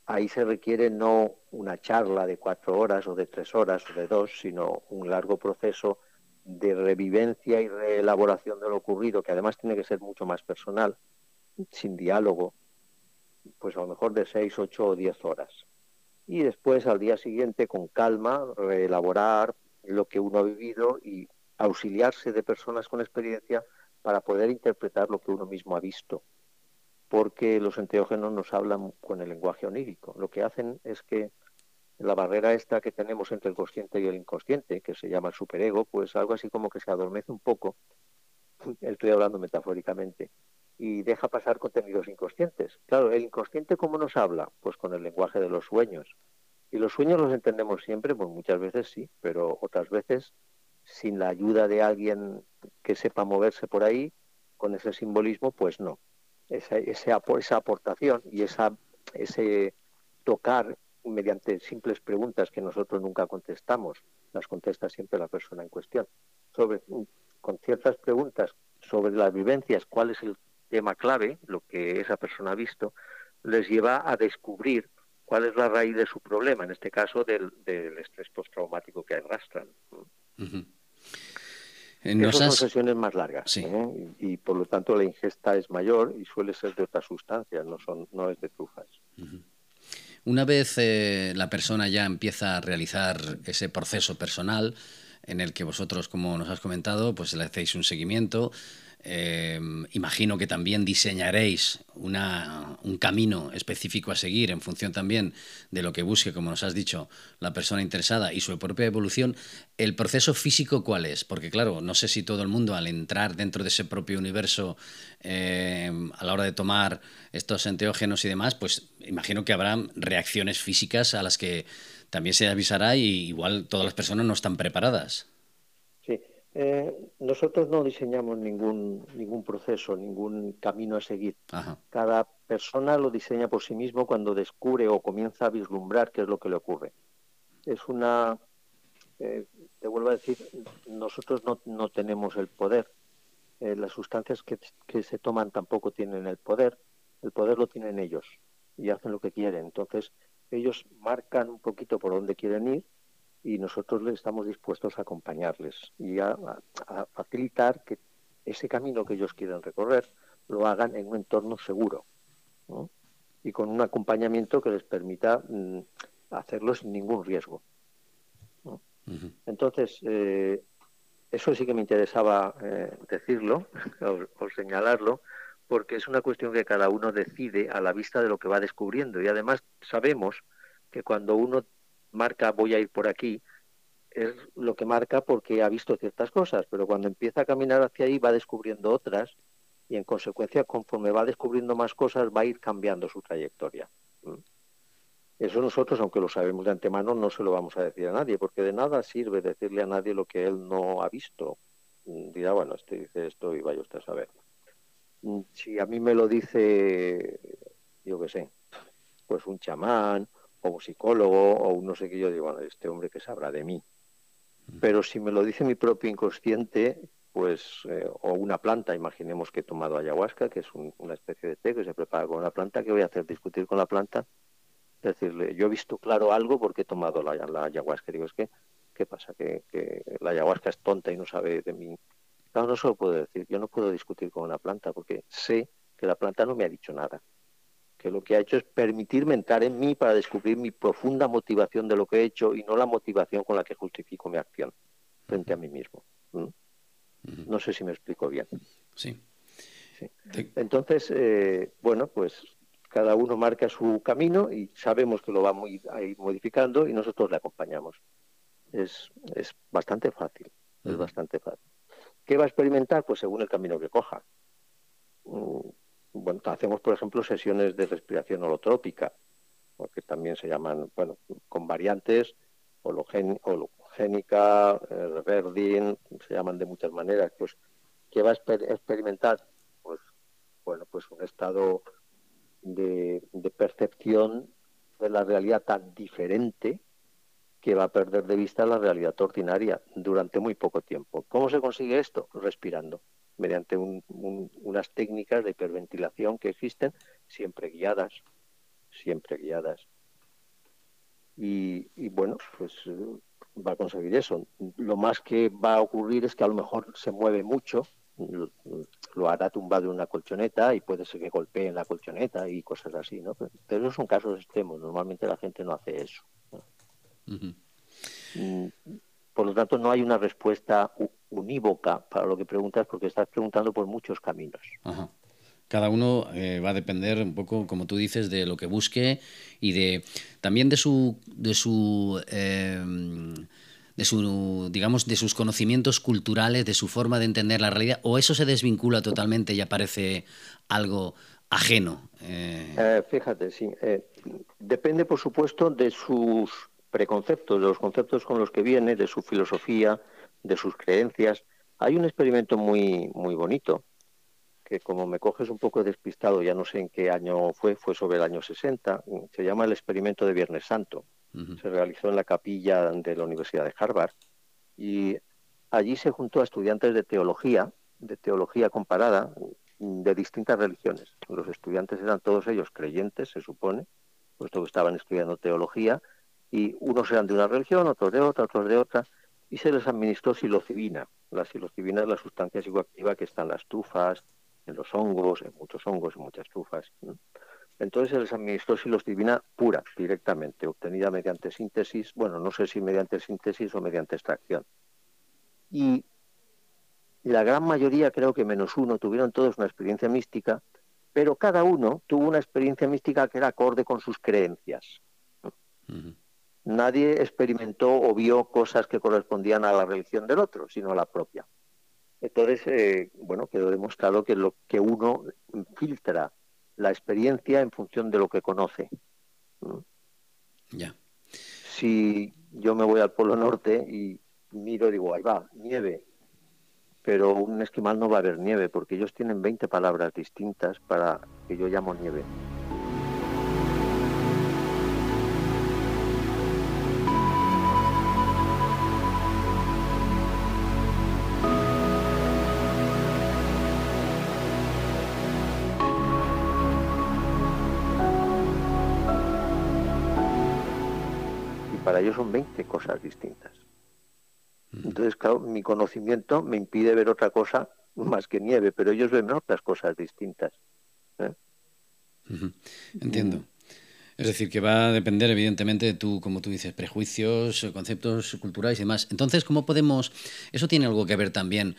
ahí se requiere no una charla de cuatro horas o de tres horas o de dos, sino un largo proceso de revivencia y reelaboración de lo ocurrido, que además tiene que ser mucho más personal, sin diálogo, pues a lo mejor de seis, ocho o diez horas. Y después al día siguiente, con calma, reelaborar lo que uno ha vivido y auxiliarse de personas con experiencia para poder interpretar lo que uno mismo ha visto porque los enteógenos nos hablan con el lenguaje onírico. Lo que hacen es que la barrera esta que tenemos entre el consciente y el inconsciente, que se llama el superego, pues algo así como que se adormece un poco, (laughs) estoy hablando metafóricamente, y deja pasar contenidos inconscientes. Claro, el inconsciente cómo nos habla? Pues con el lenguaje de los sueños. Y los sueños los entendemos siempre, pues muchas veces sí, pero otras veces sin la ayuda de alguien que sepa moverse por ahí, con ese simbolismo, pues no esa, esa aportación y esa, ese tocar mediante simples preguntas que nosotros nunca contestamos, las contesta siempre la persona en cuestión, con ciertas preguntas sobre las vivencias, cuál es el tema clave, lo que esa persona ha visto, les lleva a descubrir cuál es la raíz de su problema, en este caso del, estrés postraumático que arrastran. Esas son sesiones más largas ¿eh? y, por lo tanto la ingesta es mayor y suele ser de otras sustancias, no, son, no es de trufas. Una vez eh, la persona ya empieza a realizar ese proceso personal en el que vosotros, como nos has comentado, pues le hacéis un seguimiento, Em, imagino que también diseñaréis un camino específico a seguir en función también de lo que busque, como nos has dicho, la persona interesada y su propia evolución. ¿El proceso físico cuál es? Porque claro, no sé si todo el mundo al entrar dentro de ese propio universo em, a la hora de tomar estos enteógenos y demás, pues imagino que habrá reacciones físicas a las que también se avisará y igual todas las personas no están preparadas. Eh, nosotros no diseñamos ningún, ningún proceso, ningún camino a seguir. Cada persona lo diseña por sí mismo cuando descubre o comienza a vislumbrar qué es lo que le ocurre. Es una, eh, te vuelvo a decir, nosotros no, no tenemos el poder. Eh, las sustancias que, que se toman tampoco tienen el poder. El poder lo tienen ellos y hacen lo que quieren. Entonces, ellos marcan un poquito por dónde quieren ir y nosotros estamos dispuestos a acompañarles y a, facilitar que ese camino que ellos quieren recorrer lo hagan en un entorno seguro y con un acompañamiento que les permita mm, hacerlo sin ningún riesgo. Entonces, eh, eso sí que me interesaba eh, decirlo (laughs) o, señalarlo, porque es una cuestión que cada uno decide a la vista de lo que va descubriendo. Y además sabemos que cuando uno marca voy a ir por aquí, es lo que marca porque ha visto ciertas cosas, pero cuando empieza a caminar hacia ahí va descubriendo otras y en consecuencia conforme va descubriendo más cosas va a ir cambiando su trayectoria. Eso nosotros, aunque lo sabemos de antemano, no se lo vamos a decir a nadie, porque de nada sirve decirle a nadie lo que él no ha visto. Mm, dirá, bueno, este dice esto y vaya usted a saber. Mm, si a mí me lo dice, yo qué sé, pues un chamán o un psicólogo o un no sé qué, yo digo, bueno, este hombre que sabrá de mí. Pero si me lo dice mi propio inconsciente, pues, eh, o una planta, imaginemos que he tomado ayahuasca, que es una especie de té que se prepara con una planta, ¿qué voy a hacer? ¿Discutir con la planta? decirle, yo he visto claro algo porque he tomado la, la ayahuasca. Digo, es que, ¿qué pasa? ¿Que, la ayahuasca es tonta y no sabe de mí. Claro, no se lo puedo decir. Yo no puedo discutir con una planta porque sé que la planta no me ha dicho nada. Que lo que ha hecho es permitirme entrar en mí para descubrir mi profunda motivación de lo que he hecho y no la motivación con la que justifico mi acción frente a mí mismo. No sé si me explico bien. Sí. Entonces, eh, bueno, pues cada uno marca su camino y sabemos que lo va a ir modificando y nosotros le acompañamos. Es, es bastante fácil, es bastante fácil. ¿Qué va a experimentar? Pues según el camino que coja. Bueno, hacemos, por ejemplo, sesiones de respiración holotrópica, que también se llaman, bueno, con variantes, hologénica, eh, reverdin, se llaman de muchas maneras, pues, ¿qué va a experimentar? Pues, bueno, pues un estado de, percepción de la realidad tan diferente que va a perder de vista la realidad ordinaria durante muy poco tiempo. ¿Cómo se consigue esto? Respirando, mediante unas técnicas de hiperventilación que existen, siempre guiadas, siempre guiadas. Y, y, bueno, pues va a conseguir eso. Lo más que va a ocurrir es que a lo mejor se mueve mucho, lo hará tumbado en una colchoneta y puede ser que golpee en la colchoneta y cosas así, ¿no? Pero, esos son casos extremos, normalmente la gente no hace eso. Mm, por lo tanto, no hay una respuesta unívoca para lo que preguntas porque estás preguntando por muchos caminos. Cada uno eh, va a depender un poco, como tú dices, de lo que busque y de también de su de su eh, de su, digamos, de sus conocimientos culturales, de su forma de entender la realidad, o eso se desvincula totalmente y aparece algo ajeno? Eh, eh, fíjate, sí. Depende, por supuesto, de sus preconceptos, de los conceptos con los que viene, de su filosofía, de sus creencias. Hay un experimento muy, muy bonito, que como me coges un poco despistado, ya no sé en qué año fue, fue sobre el año 60, se llama el experimento de Viernes Santo se realizó en la capilla de la Universidad de Harvard y allí se juntó a estudiantes de teología, de teología comparada, de distintas religiones. Los estudiantes eran todos ellos creyentes, se supone, puesto que estaban estudiando teología, y unos eran de una religión, otros de otra, otros de otra, y se les administró psilocibina. La psilocibina es la sustancia psicoactiva que está en las trufas, en los hongos, en muchos hongos, en muchas trufas. Entonces se les administró psilocibina pura, directamente, obtenida mediante síntesis, bueno, no sé si mediante síntesis o mediante extracción. Y la gran mayoría, creo que menos uno, tuvieron todos una experiencia mística, pero cada uno tuvo una experiencia mística que era acorde con sus creencias. Nadie experimentó o vio cosas que correspondían a la religión del otro, sino a la propia. Entonces, eh, bueno, quedó demostrado que lo que uno filtra la experiencia en función de lo que conoce. Ya. Si yo me voy al Polo Norte y miro y digo, ahí va, nieve, pero un esquimal no va a haber nieve porque ellos tienen 20 palabras distintas para que yo llamo nieve. Para ellos son 20 cosas distintas. Entonces, claro, mi conocimiento me impide ver otra cosa más que nieve, pero ellos ven otras cosas distintas. ¿eh? Entiendo. Es decir, que va a depender evidentemente de tu, como tú dices, prejuicios, conceptos culturales y demás. Entonces, ¿cómo podemos...? Eso tiene algo que ver también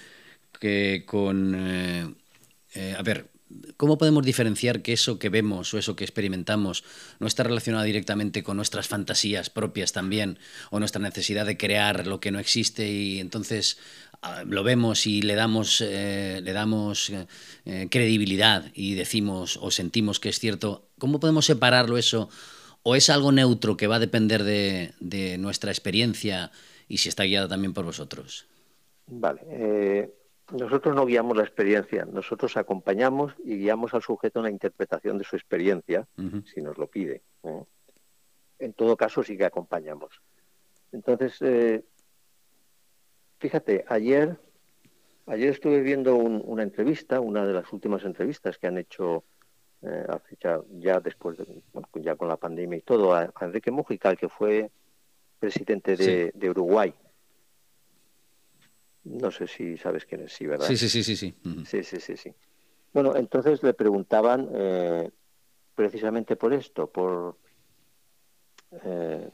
que con... Eh, eh, a ver, ¿Cómo podemos diferenciar que eso que vemos o eso que experimentamos no está relacionado directamente con nuestras fantasías propias también o nuestra necesidad de crear lo que no existe y entonces ah, lo vemos y le damos, eh, le damos eh, credibilidad y decimos o sentimos que es cierto? ¿Cómo podemos separarlo eso? ¿O es algo neutro que va a depender de, nuestra experiencia y si está guiada también por vosotros? Vale. Eh, nosotros no guiamos la experiencia, nosotros acompañamos y guiamos al sujeto en la interpretación de su experiencia, si nos lo pide. En todo caso, sí que acompañamos. Entonces, eh, fíjate, ayer, ayer estuve viendo una entrevista, una de las últimas entrevistas que han hecho eh, ya, después, de, ya con la pandemia y todo, a, Enrique Mujica, que fue presidente de Uruguay. No sé si sabes quién es, sí, ¿verdad? Sí, sí, sí, sí. Sí, sí, sí, sí, Bueno, entonces le preguntaban eh, precisamente por esto, por... Eh,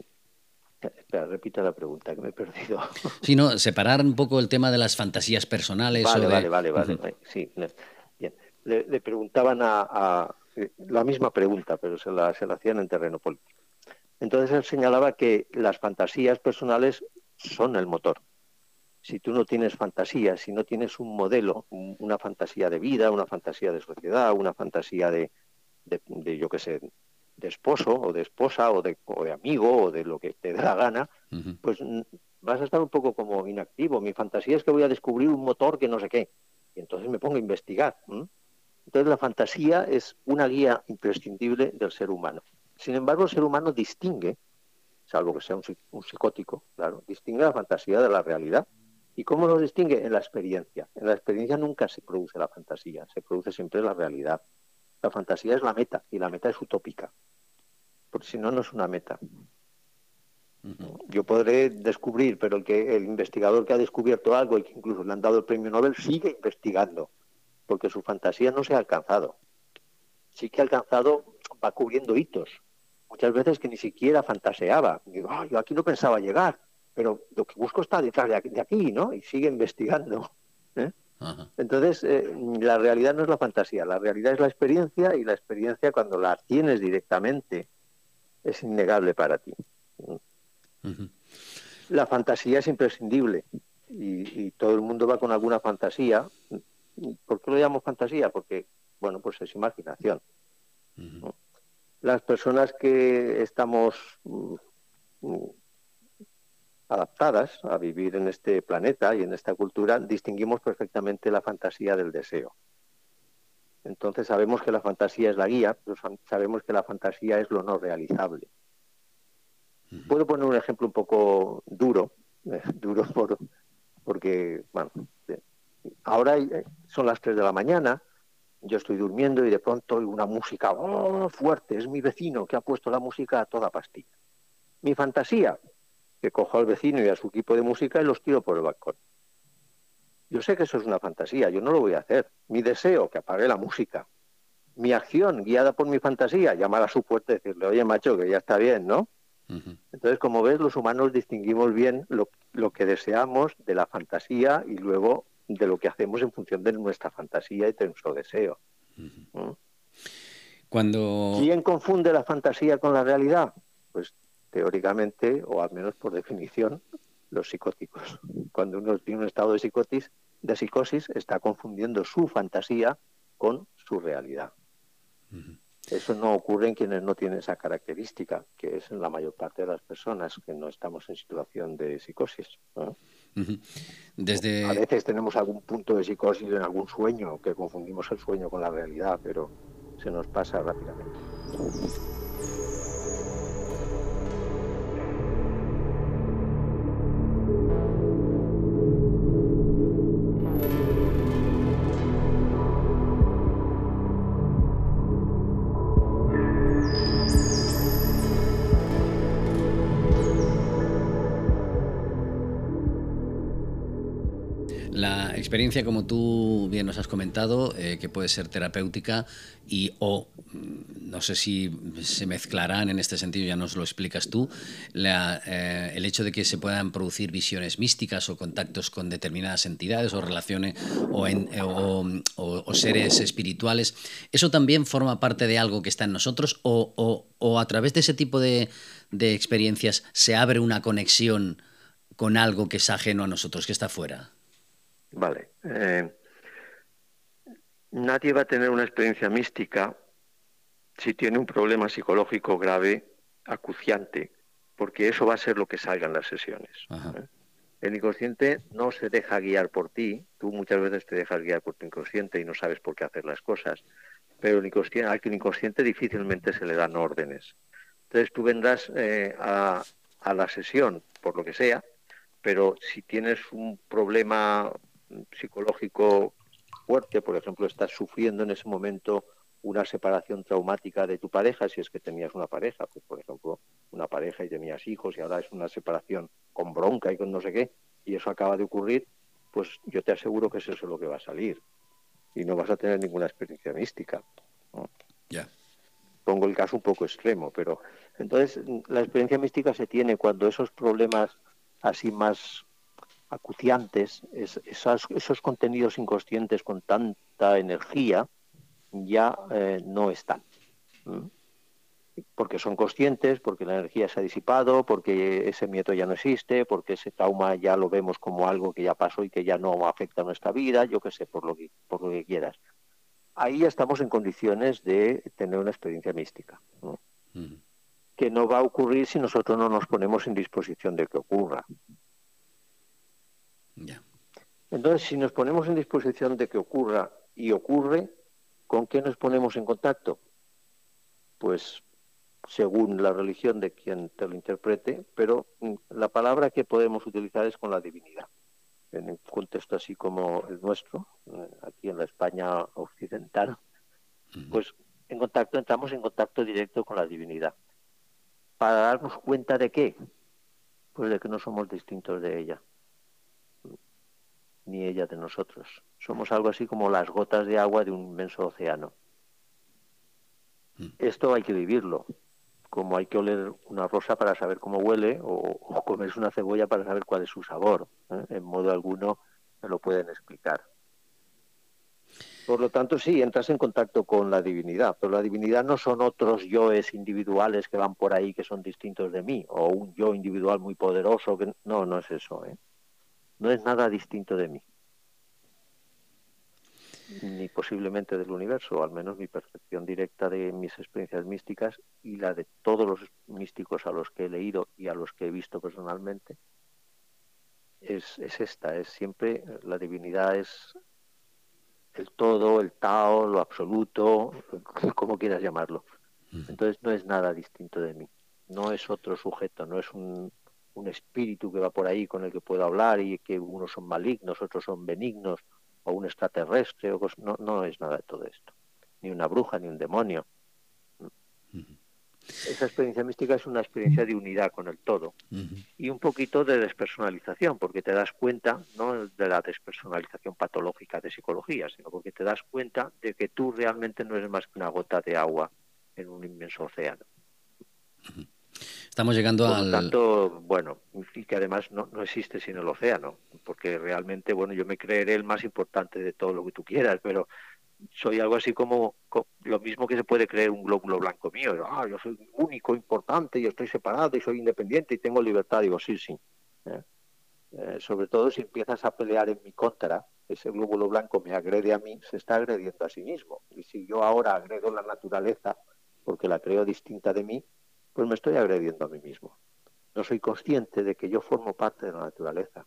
espera, repita la pregunta que me he perdido. (laughs) Sí, no, separar un poco el tema de las fantasías personales. Vale, vale, vale, vale, Sí, bien. Le, preguntaban a, la misma pregunta, pero se la, se la hacían en terreno político. Entonces él señalaba que las fantasías personales son el motor si tú no tienes fantasía, si no tienes un modelo, una fantasía de vida, una fantasía de sociedad, una fantasía de, de, yo qué sé, de esposo o de esposa o de, de, amigo o de lo que te dé la gana, pues vas a estar un poco como inactivo. Mi fantasía es que voy a descubrir un motor que no sé qué. Y entonces me pongo a investigar. Entonces la fantasía es una guía imprescindible del ser humano. Sin embargo, el ser humano distingue, salvo que sea un, un psicótico, claro, distingue la fantasía de la realidad. ¿Y cómo lo distingue? En la experiencia. En la experiencia nunca se produce la fantasía, se produce siempre la realidad. La fantasía es la meta y la meta es utópica, porque si no, no es una meta. Yo podré descubrir, pero el, que, el investigador que ha descubierto algo y que incluso le han dado el premio Nobel sigue investigando, porque su fantasía no se ha alcanzado. Sí que ha alcanzado, va cubriendo hitos. Muchas veces que ni siquiera fantaseaba. Digo, yo aquí no pensaba llegar pero lo que busco está detrás de aquí, ¿no? Y sigue investigando. ¿eh? Entonces, eh, la realidad no es la fantasía, la realidad es la experiencia y la experiencia cuando la tienes directamente es innegable para ti. La fantasía es imprescindible y, todo el mundo va con alguna fantasía. ¿Por qué lo llamo fantasía? Porque, bueno, pues es imaginación. Las personas que estamos mm, adaptadas a vivir en este planeta y en esta cultura, distinguimos perfectamente la fantasía del deseo. Entonces sabemos que la fantasía es la guía, pero sabemos que la fantasía es lo no realizable. Puedo poner un ejemplo un poco duro, eh, (laughs) duro por, porque, bueno, ahora eh, son las 3 de la mañana, yo estoy durmiendo y de pronto oigo una música oh, fuerte, es mi vecino que ha puesto la música a toda pastilla. Mi fantasía, que cojo al vecino y a su equipo de música y los tiro por el balcón. Yo sé que eso es una fantasía, yo no lo voy a hacer. Mi deseo, que apague la música. Mi acción, guiada por mi fantasía, llamar a su puerta y decirle, oye, macho, que ya está bien, ¿no? Entonces, como ves, los humanos distinguimos bien lo, que deseamos de la fantasía y luego de lo que hacemos en función de nuestra fantasía y de nuestro deseo. ¿Mm? Cuando... ¿Quién confunde la fantasía con la realidad? Pues teóricamente, o al menos por definición, los psicóticos. Cuando uno tiene un estado de psicosis, de psicosis está confundiendo su fantasía con su realidad. Eso no ocurre en quienes no tienen esa característica, que es en la mayor parte de las personas que no estamos en situación de psicosis. Desde... A veces tenemos algún punto de psicosis en algún sueño, que confundimos el sueño con la realidad, pero se nos pasa rápidamente. Como tú bien nos has comentado, eh, que puede ser terapéutica y o, mm, no sé si se mezclarán en este sentido, ya nos lo explicas tú, eh, el hecho de que se puedan producir visiones místicas o contactos con determinadas entidades o relaciones o, en, o, seres espirituales, ¿eso también forma parte de algo que está en nosotros o, a través de ese tipo de, de experiencias se abre una conexión con algo que es ajeno a nosotros, que está fuera? Vale. Eh, nadie va a tener una experiencia mística si tiene un problema psicológico grave, acuciante, porque eso va a ser lo que salga en las sesiones. ¿eh? El inconsciente no se deja guiar por ti, tú muchas veces te dejas guiar por tu inconsciente y no sabes por qué hacer las cosas, pero el inconsciente, al inconsciente difícilmente se le dan órdenes. Entonces tú vendrás eh, a, a la sesión por lo que sea, pero si tienes un problema psicológico fuerte, por ejemplo, estás sufriendo en ese momento una separación traumática de tu pareja, si es que tenías una pareja, pues por ejemplo, una pareja y tenías hijos y ahora es una separación con bronca y con no sé qué, y eso acaba de ocurrir, pues yo te aseguro que es eso lo que va a salir. Y no vas a tener ninguna experiencia mística. Ya. Pongo el caso un poco extremo, pero entonces la experiencia mística se tiene cuando esos problemas así más acuciantes, esos, contenidos inconscientes con tanta energía ya eh, no están. Porque son conscientes, porque la energía se ha disipado, porque ese miedo ya no existe, porque ese trauma ya lo vemos como algo que ya pasó y que ya no afecta a nuestra vida, yo qué sé, por lo que, por lo que quieras. Ahí ya estamos en condiciones de tener una experiencia mística. Que no va a ocurrir si nosotros no nos ponemos en disposición de que ocurra. Entonces, si nos ponemos en disposición de que ocurra y ocurre, ¿con qué nos ponemos en contacto? Pues según la religión de quien te lo interprete, pero mm, la palabra que podemos utilizar es con la divinidad. En un contexto así como el nuestro, eh, aquí en la España occidental, pues en contacto entramos en contacto directo con la divinidad. Para darnos cuenta de qué? Pues de que no somos distintos de ella ni ella de nosotros. Somos algo así como las gotas de agua de un inmenso océano. Mm. Esto hay que vivirlo, como hay que oler una rosa para saber cómo huele o, comerse una cebolla para saber cuál es su sabor. ¿eh? En modo alguno me lo pueden explicar. Por lo tanto, sí, entras en contacto con la divinidad, pero la divinidad no son otros yoes individuales que van por ahí que son distintos de mí, o un yo individual muy poderoso. Que... No, no es eso. ¿eh? No es nada distinto de mí, ni posiblemente del universo, al menos mi percepción directa de mis experiencias místicas y la de todos los místicos a los que he leído y a los que he visto personalmente, es, esta, es siempre la divinidad es el todo, el Tao, lo absoluto, (laughs) como quieras llamarlo. Entonces no es nada distinto de mí, no es otro sujeto, no es un, un espíritu que va por ahí con el que puedo hablar y que unos son malignos, otros son benignos, o un extraterrestre, o no, no es nada de todo esto. Ni una bruja, ni un demonio. Esa experiencia mística es una experiencia de unidad con el todo y un poquito de despersonalización, porque te das cuenta, no de la despersonalización patológica de psicología, sino porque te das cuenta de que tú realmente no eres más que una gota de agua en un inmenso océano. Estamos llegando Por al. tanto, bueno, y que además no, no existe sin el océano, porque realmente, bueno, yo me creeré el más importante de todo lo que tú quieras, pero soy algo así como, lo mismo que se puede creer un glóbulo blanco mío. Ah, yo soy único, importante, yo estoy separado y soy independiente y tengo libertad. Digo, sí, sí. ¿eh? Eh, sobre todo si empiezas a pelear en mi contra, ese glóbulo blanco me agrede a mí, se está agrediendo a sí mismo. Y si yo ahora agredo la naturaleza porque la creo distinta de mí, pues me estoy agrediendo a mí mismo. No soy consciente de que yo formo parte de la naturaleza.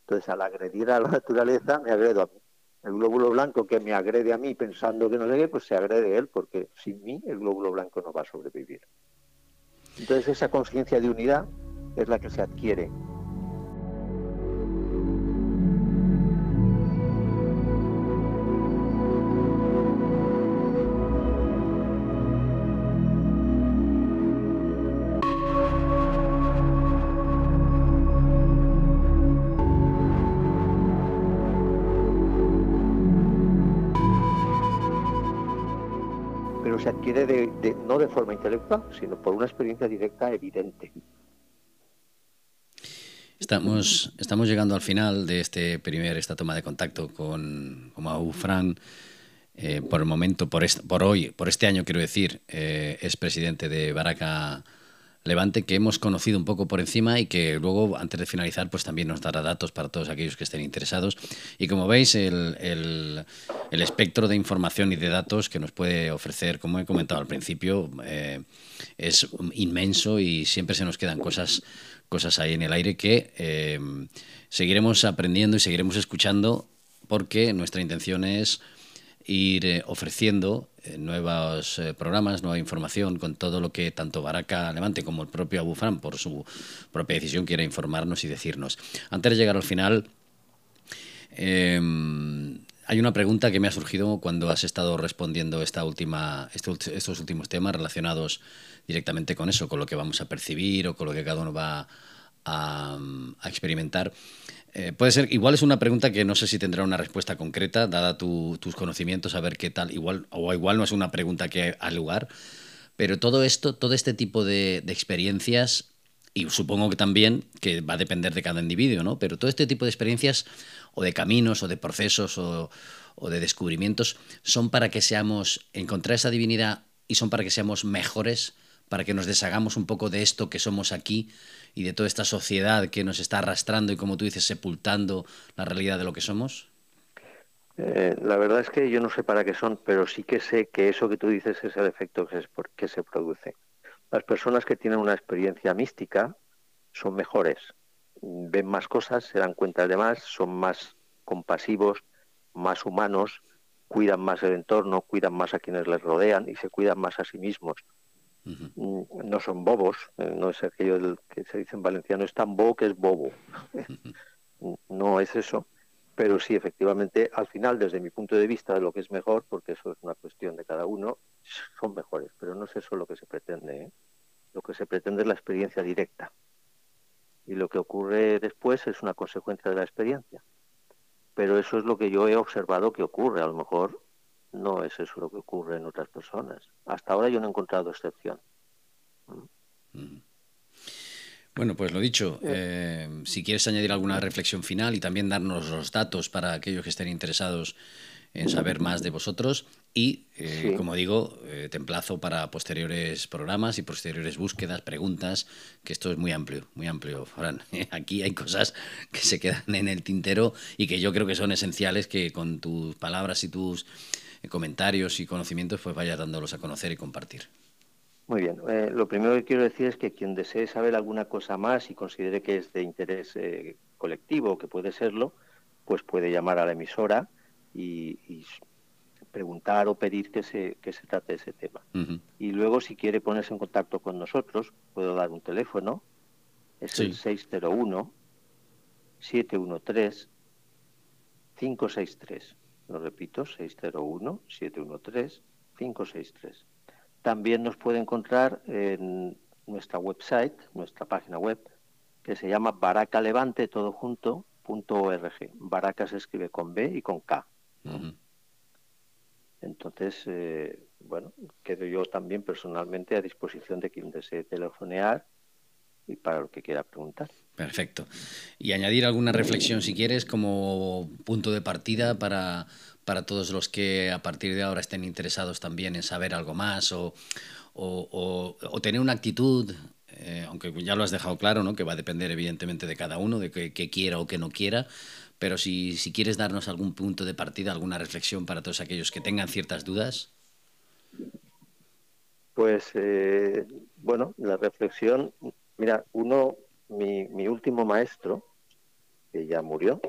Entonces, al agredir a la naturaleza, me agredo a mí. El glóbulo blanco que me agrede a mí pensando que no sé qué, pues se agrede él, porque sin mí el glóbulo blanco no va a sobrevivir. Entonces, esa conciencia de unidad es la que se adquiere no de forma intelectual, sino por una experiencia directa evidente. Estamos, estamos llegando al final de este primer, esta toma de contacto con, con Mau Fran. Eh, por el momento, por, por hoy, por este año quiero decir, eh, es presidente de Baraca Levante, que hemos conocido un poco por encima y que luego, antes de finalizar, pues también nos dará datos para todos aquellos que estén interesados. Y como veis, el, el, espectro de información y de datos que nos puede ofrecer, como he comentado al principio, eh, es inmenso y siempre se nos quedan cosas, cosas ahí en el aire que seguiremos aprendiendo y seguiremos escuchando porque nuestra intención es ir eh, ofreciendo eh, nuevos eh, programas, nueva información con todo lo que tanto Baraca Levante como el propio Abufran, por su propia decisión, quiera informarnos y decirnos. Antes de llegar al final, em, hay una pregunta que me ha surgido cuando has estado respondiendo esta última, estos últimos temas relacionados directamente con eso, con lo que vamos a percibir o con lo que cada uno va a experimentar. Eh, puede ser, igual es una pregunta que no sé si tendrá una respuesta concreta, dada tus conocimientos, a ver qué tal, igual, o igual no es una pregunta que al lugar, pero todo esto, todo este tipo de, experiencias, y supongo que también, que va a depender de cada individuo, ¿no? Pero todo este tipo de experiencias, o de caminos, o de procesos, o, o de descubrimientos, son para que seamos, encontrar esa divinidad y son para que seamos mejores, para que nos deshagamos un poco de esto que somos aquí y de toda esta sociedad que nos está arrastrando y, como tú dices, sepultando la realidad de lo que somos? Eh, la verdad es que yo no sé para qué son, pero sí que sé que eso que tú dices es el efecto que que se produce. Las personas que tienen una experiencia mística son mejores, ven más cosas, se dan cuenta de más, son más compasivos, más humanos, cuidan más el entorno, cuidan más a quienes les rodean y se cuidan más a sí mismos. Mm, no son bobos, eh, no es aquello que se dice en valenciano, es tan bobo que es bobo. (laughs) no es eso, pero sí, efectivamente, al final, desde mi punto de vista, de lo que es mejor, porque eso es una cuestión de cada uno, son mejores, pero no es eso lo que se pretende. ¿eh? Lo que se pretende es la experiencia directa. Y lo que ocurre después es una consecuencia de la experiencia. Pero eso es lo que yo he observado que ocurre. A lo mejor no es eso lo que ocurre en otras personas. Hasta ahora yo no he encontrado excepción. Mm. Bueno, pues lo dicho, eh, si quieres añadir alguna reflexión final y también darnos los datos para aquellos que estén interesados en saber más de vosotros y, eh, como digo, eh, te emplazo para posteriores programas y posteriores búsquedas, preguntas, que esto es muy amplio, muy amplio, Fran. (laughs) Aquí hay cosas que se quedan en el tintero y que yo creo que son esenciales que con tus palabras y tus comentarios y conocimientos, pues vaya dándolos a conocer y compartir. Muy bien. Eh, lo primero que quiero decir es que quien desee saber alguna cosa más y considere que es de interés eh, colectivo, que puede serlo, pues puede llamar a la emisora y, preguntar o pedir que se, que se trate ese tema. Y luego, si quiere ponerse en contacto con nosotros, puedo dar un teléfono. Es el 601 713 563. Lo repito, 601-713-563. También nos puede encontrar en nuestra website, nuestra página web, que se llama baracalevante todo junto, Baraca se escribe con B y con K. Entonces, eh, bueno, quedo yo también personalmente a disposición de quien desee telefonear y para lo que quiera preguntar. Perfecto. Y añadir alguna reflexión, si quieres, como punto de partida para, para todos los que a partir de ahora estén interesados también en saber algo más o, o, tener una actitud, eh, aunque ya lo has dejado claro, ¿no? que va a depender evidentemente de cada uno, de que, quiera o que no quiera, pero si, si, quieres darnos algún punto de partida, alguna reflexión para todos aquellos que tengan ciertas dudas. Pues eh, bueno, la reflexión Mira, uno, mi, mi último maestro, que ya murió,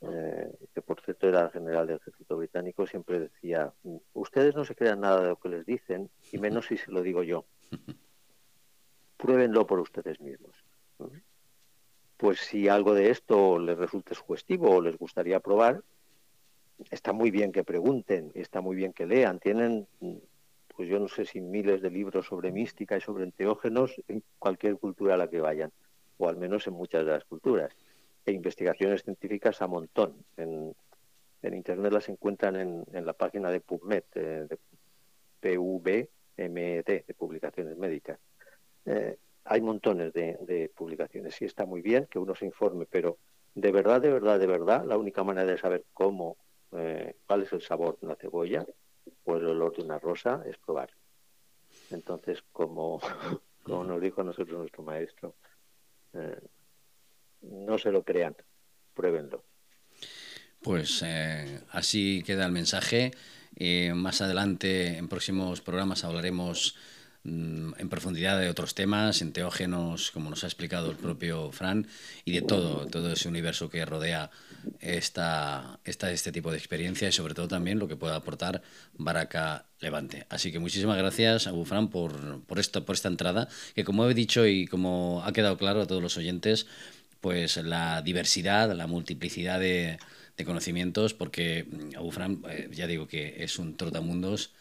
eh, que por cierto era general del ejército británico, siempre decía, ustedes no se crean nada de lo que les dicen, y menos si se lo digo yo. Pruébenlo por ustedes mismos. Pues si algo de esto les resulta sugestivo o les gustaría probar, está muy bien que pregunten, está muy bien que lean, tienen pues yo no sé si miles de libros sobre mística y sobre enteógenos en cualquier cultura a la que vayan, o al menos en muchas de las culturas. E investigaciones científicas a montón. En, Internet las encuentran en, la página de PubMed, eh, PVMED, de publicaciones médicas. Eh, hay montones de, publicaciones. Sí está muy bien que uno se informe, pero de verdad, de verdad, de verdad, la única manera de saber cómo, eh, cuál es el sabor de una cebolla o el olor de una rosa es probar. Entonces, como, (laughs) como nos dijo a nosotros nuestro maestro, eh, no se lo crean, pruébenlo. Pues eh, así queda el mensaje. más adelante, en próximos programas, hablaremos en profundidad de otros temas, enteógenos, como nos ha explicado el propio Fran, y de todo, todo ese universo que rodea esta, esta, este tipo de experiencia y sobre todo también lo que pueda aportar Baraca Levante. Así que muchísimas gracias a Fran por, por, esto, por esta entrada, que como he dicho y como ha quedado claro a todos los oyentes, pues la diversidad, la multiplicidad de, de conocimientos, porque Abu Fran, eh, ya digo que es un trotamundos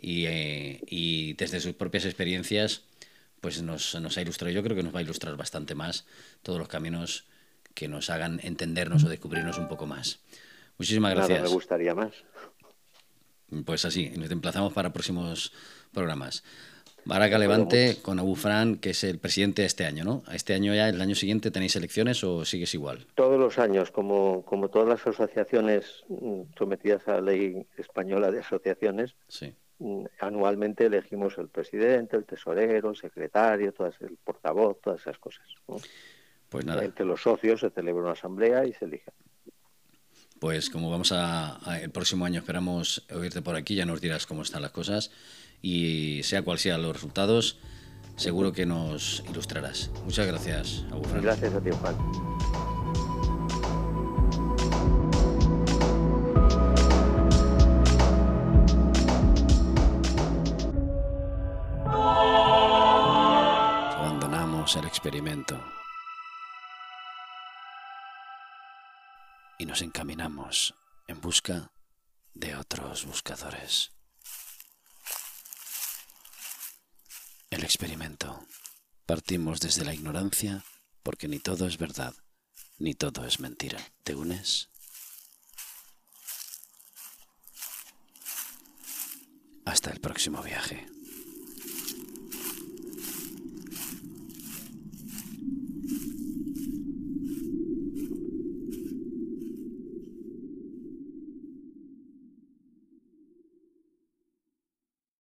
eh, y, desde sus propias experiencias pues nos, nos, ha ilustrado, yo creo que nos va a ilustrar bastante más todos los caminos que nos hagan entendernos o descubrirnos un poco más. Muchísimas gracias. me gustaría más. Pues así, nos emplazamos para próximos programas. Baraca Levante con Abu Fran, que es el presidente de este año, ¿no? ¿Este año ya, el año siguiente, tenéis elecciones o sigues igual? Todos los años, como, como todas las asociaciones mm, sometidas a la ley española de asociaciones, sí. Mm, anualmente elegimos el presidente, el tesorero, el secretario, todas, el portavoz, todas esas cosas. Pues nada. Entre los socios se celebra una asamblea y se elige. Pues como vamos a, el próximo año esperamos oírte por aquí, ya nos dirás cómo están las cosas y sea cual sean los resultados, seguro que nos ilustrarás. Muchas gracias, Gracias a ti, Juan. El experimento y nos encaminamos en busca de otros buscadores. El experimento. Partimos desde la ignorancia porque ni todo es verdad, ni todo es mentira. ¿Te unes? Hasta el próximo viaje.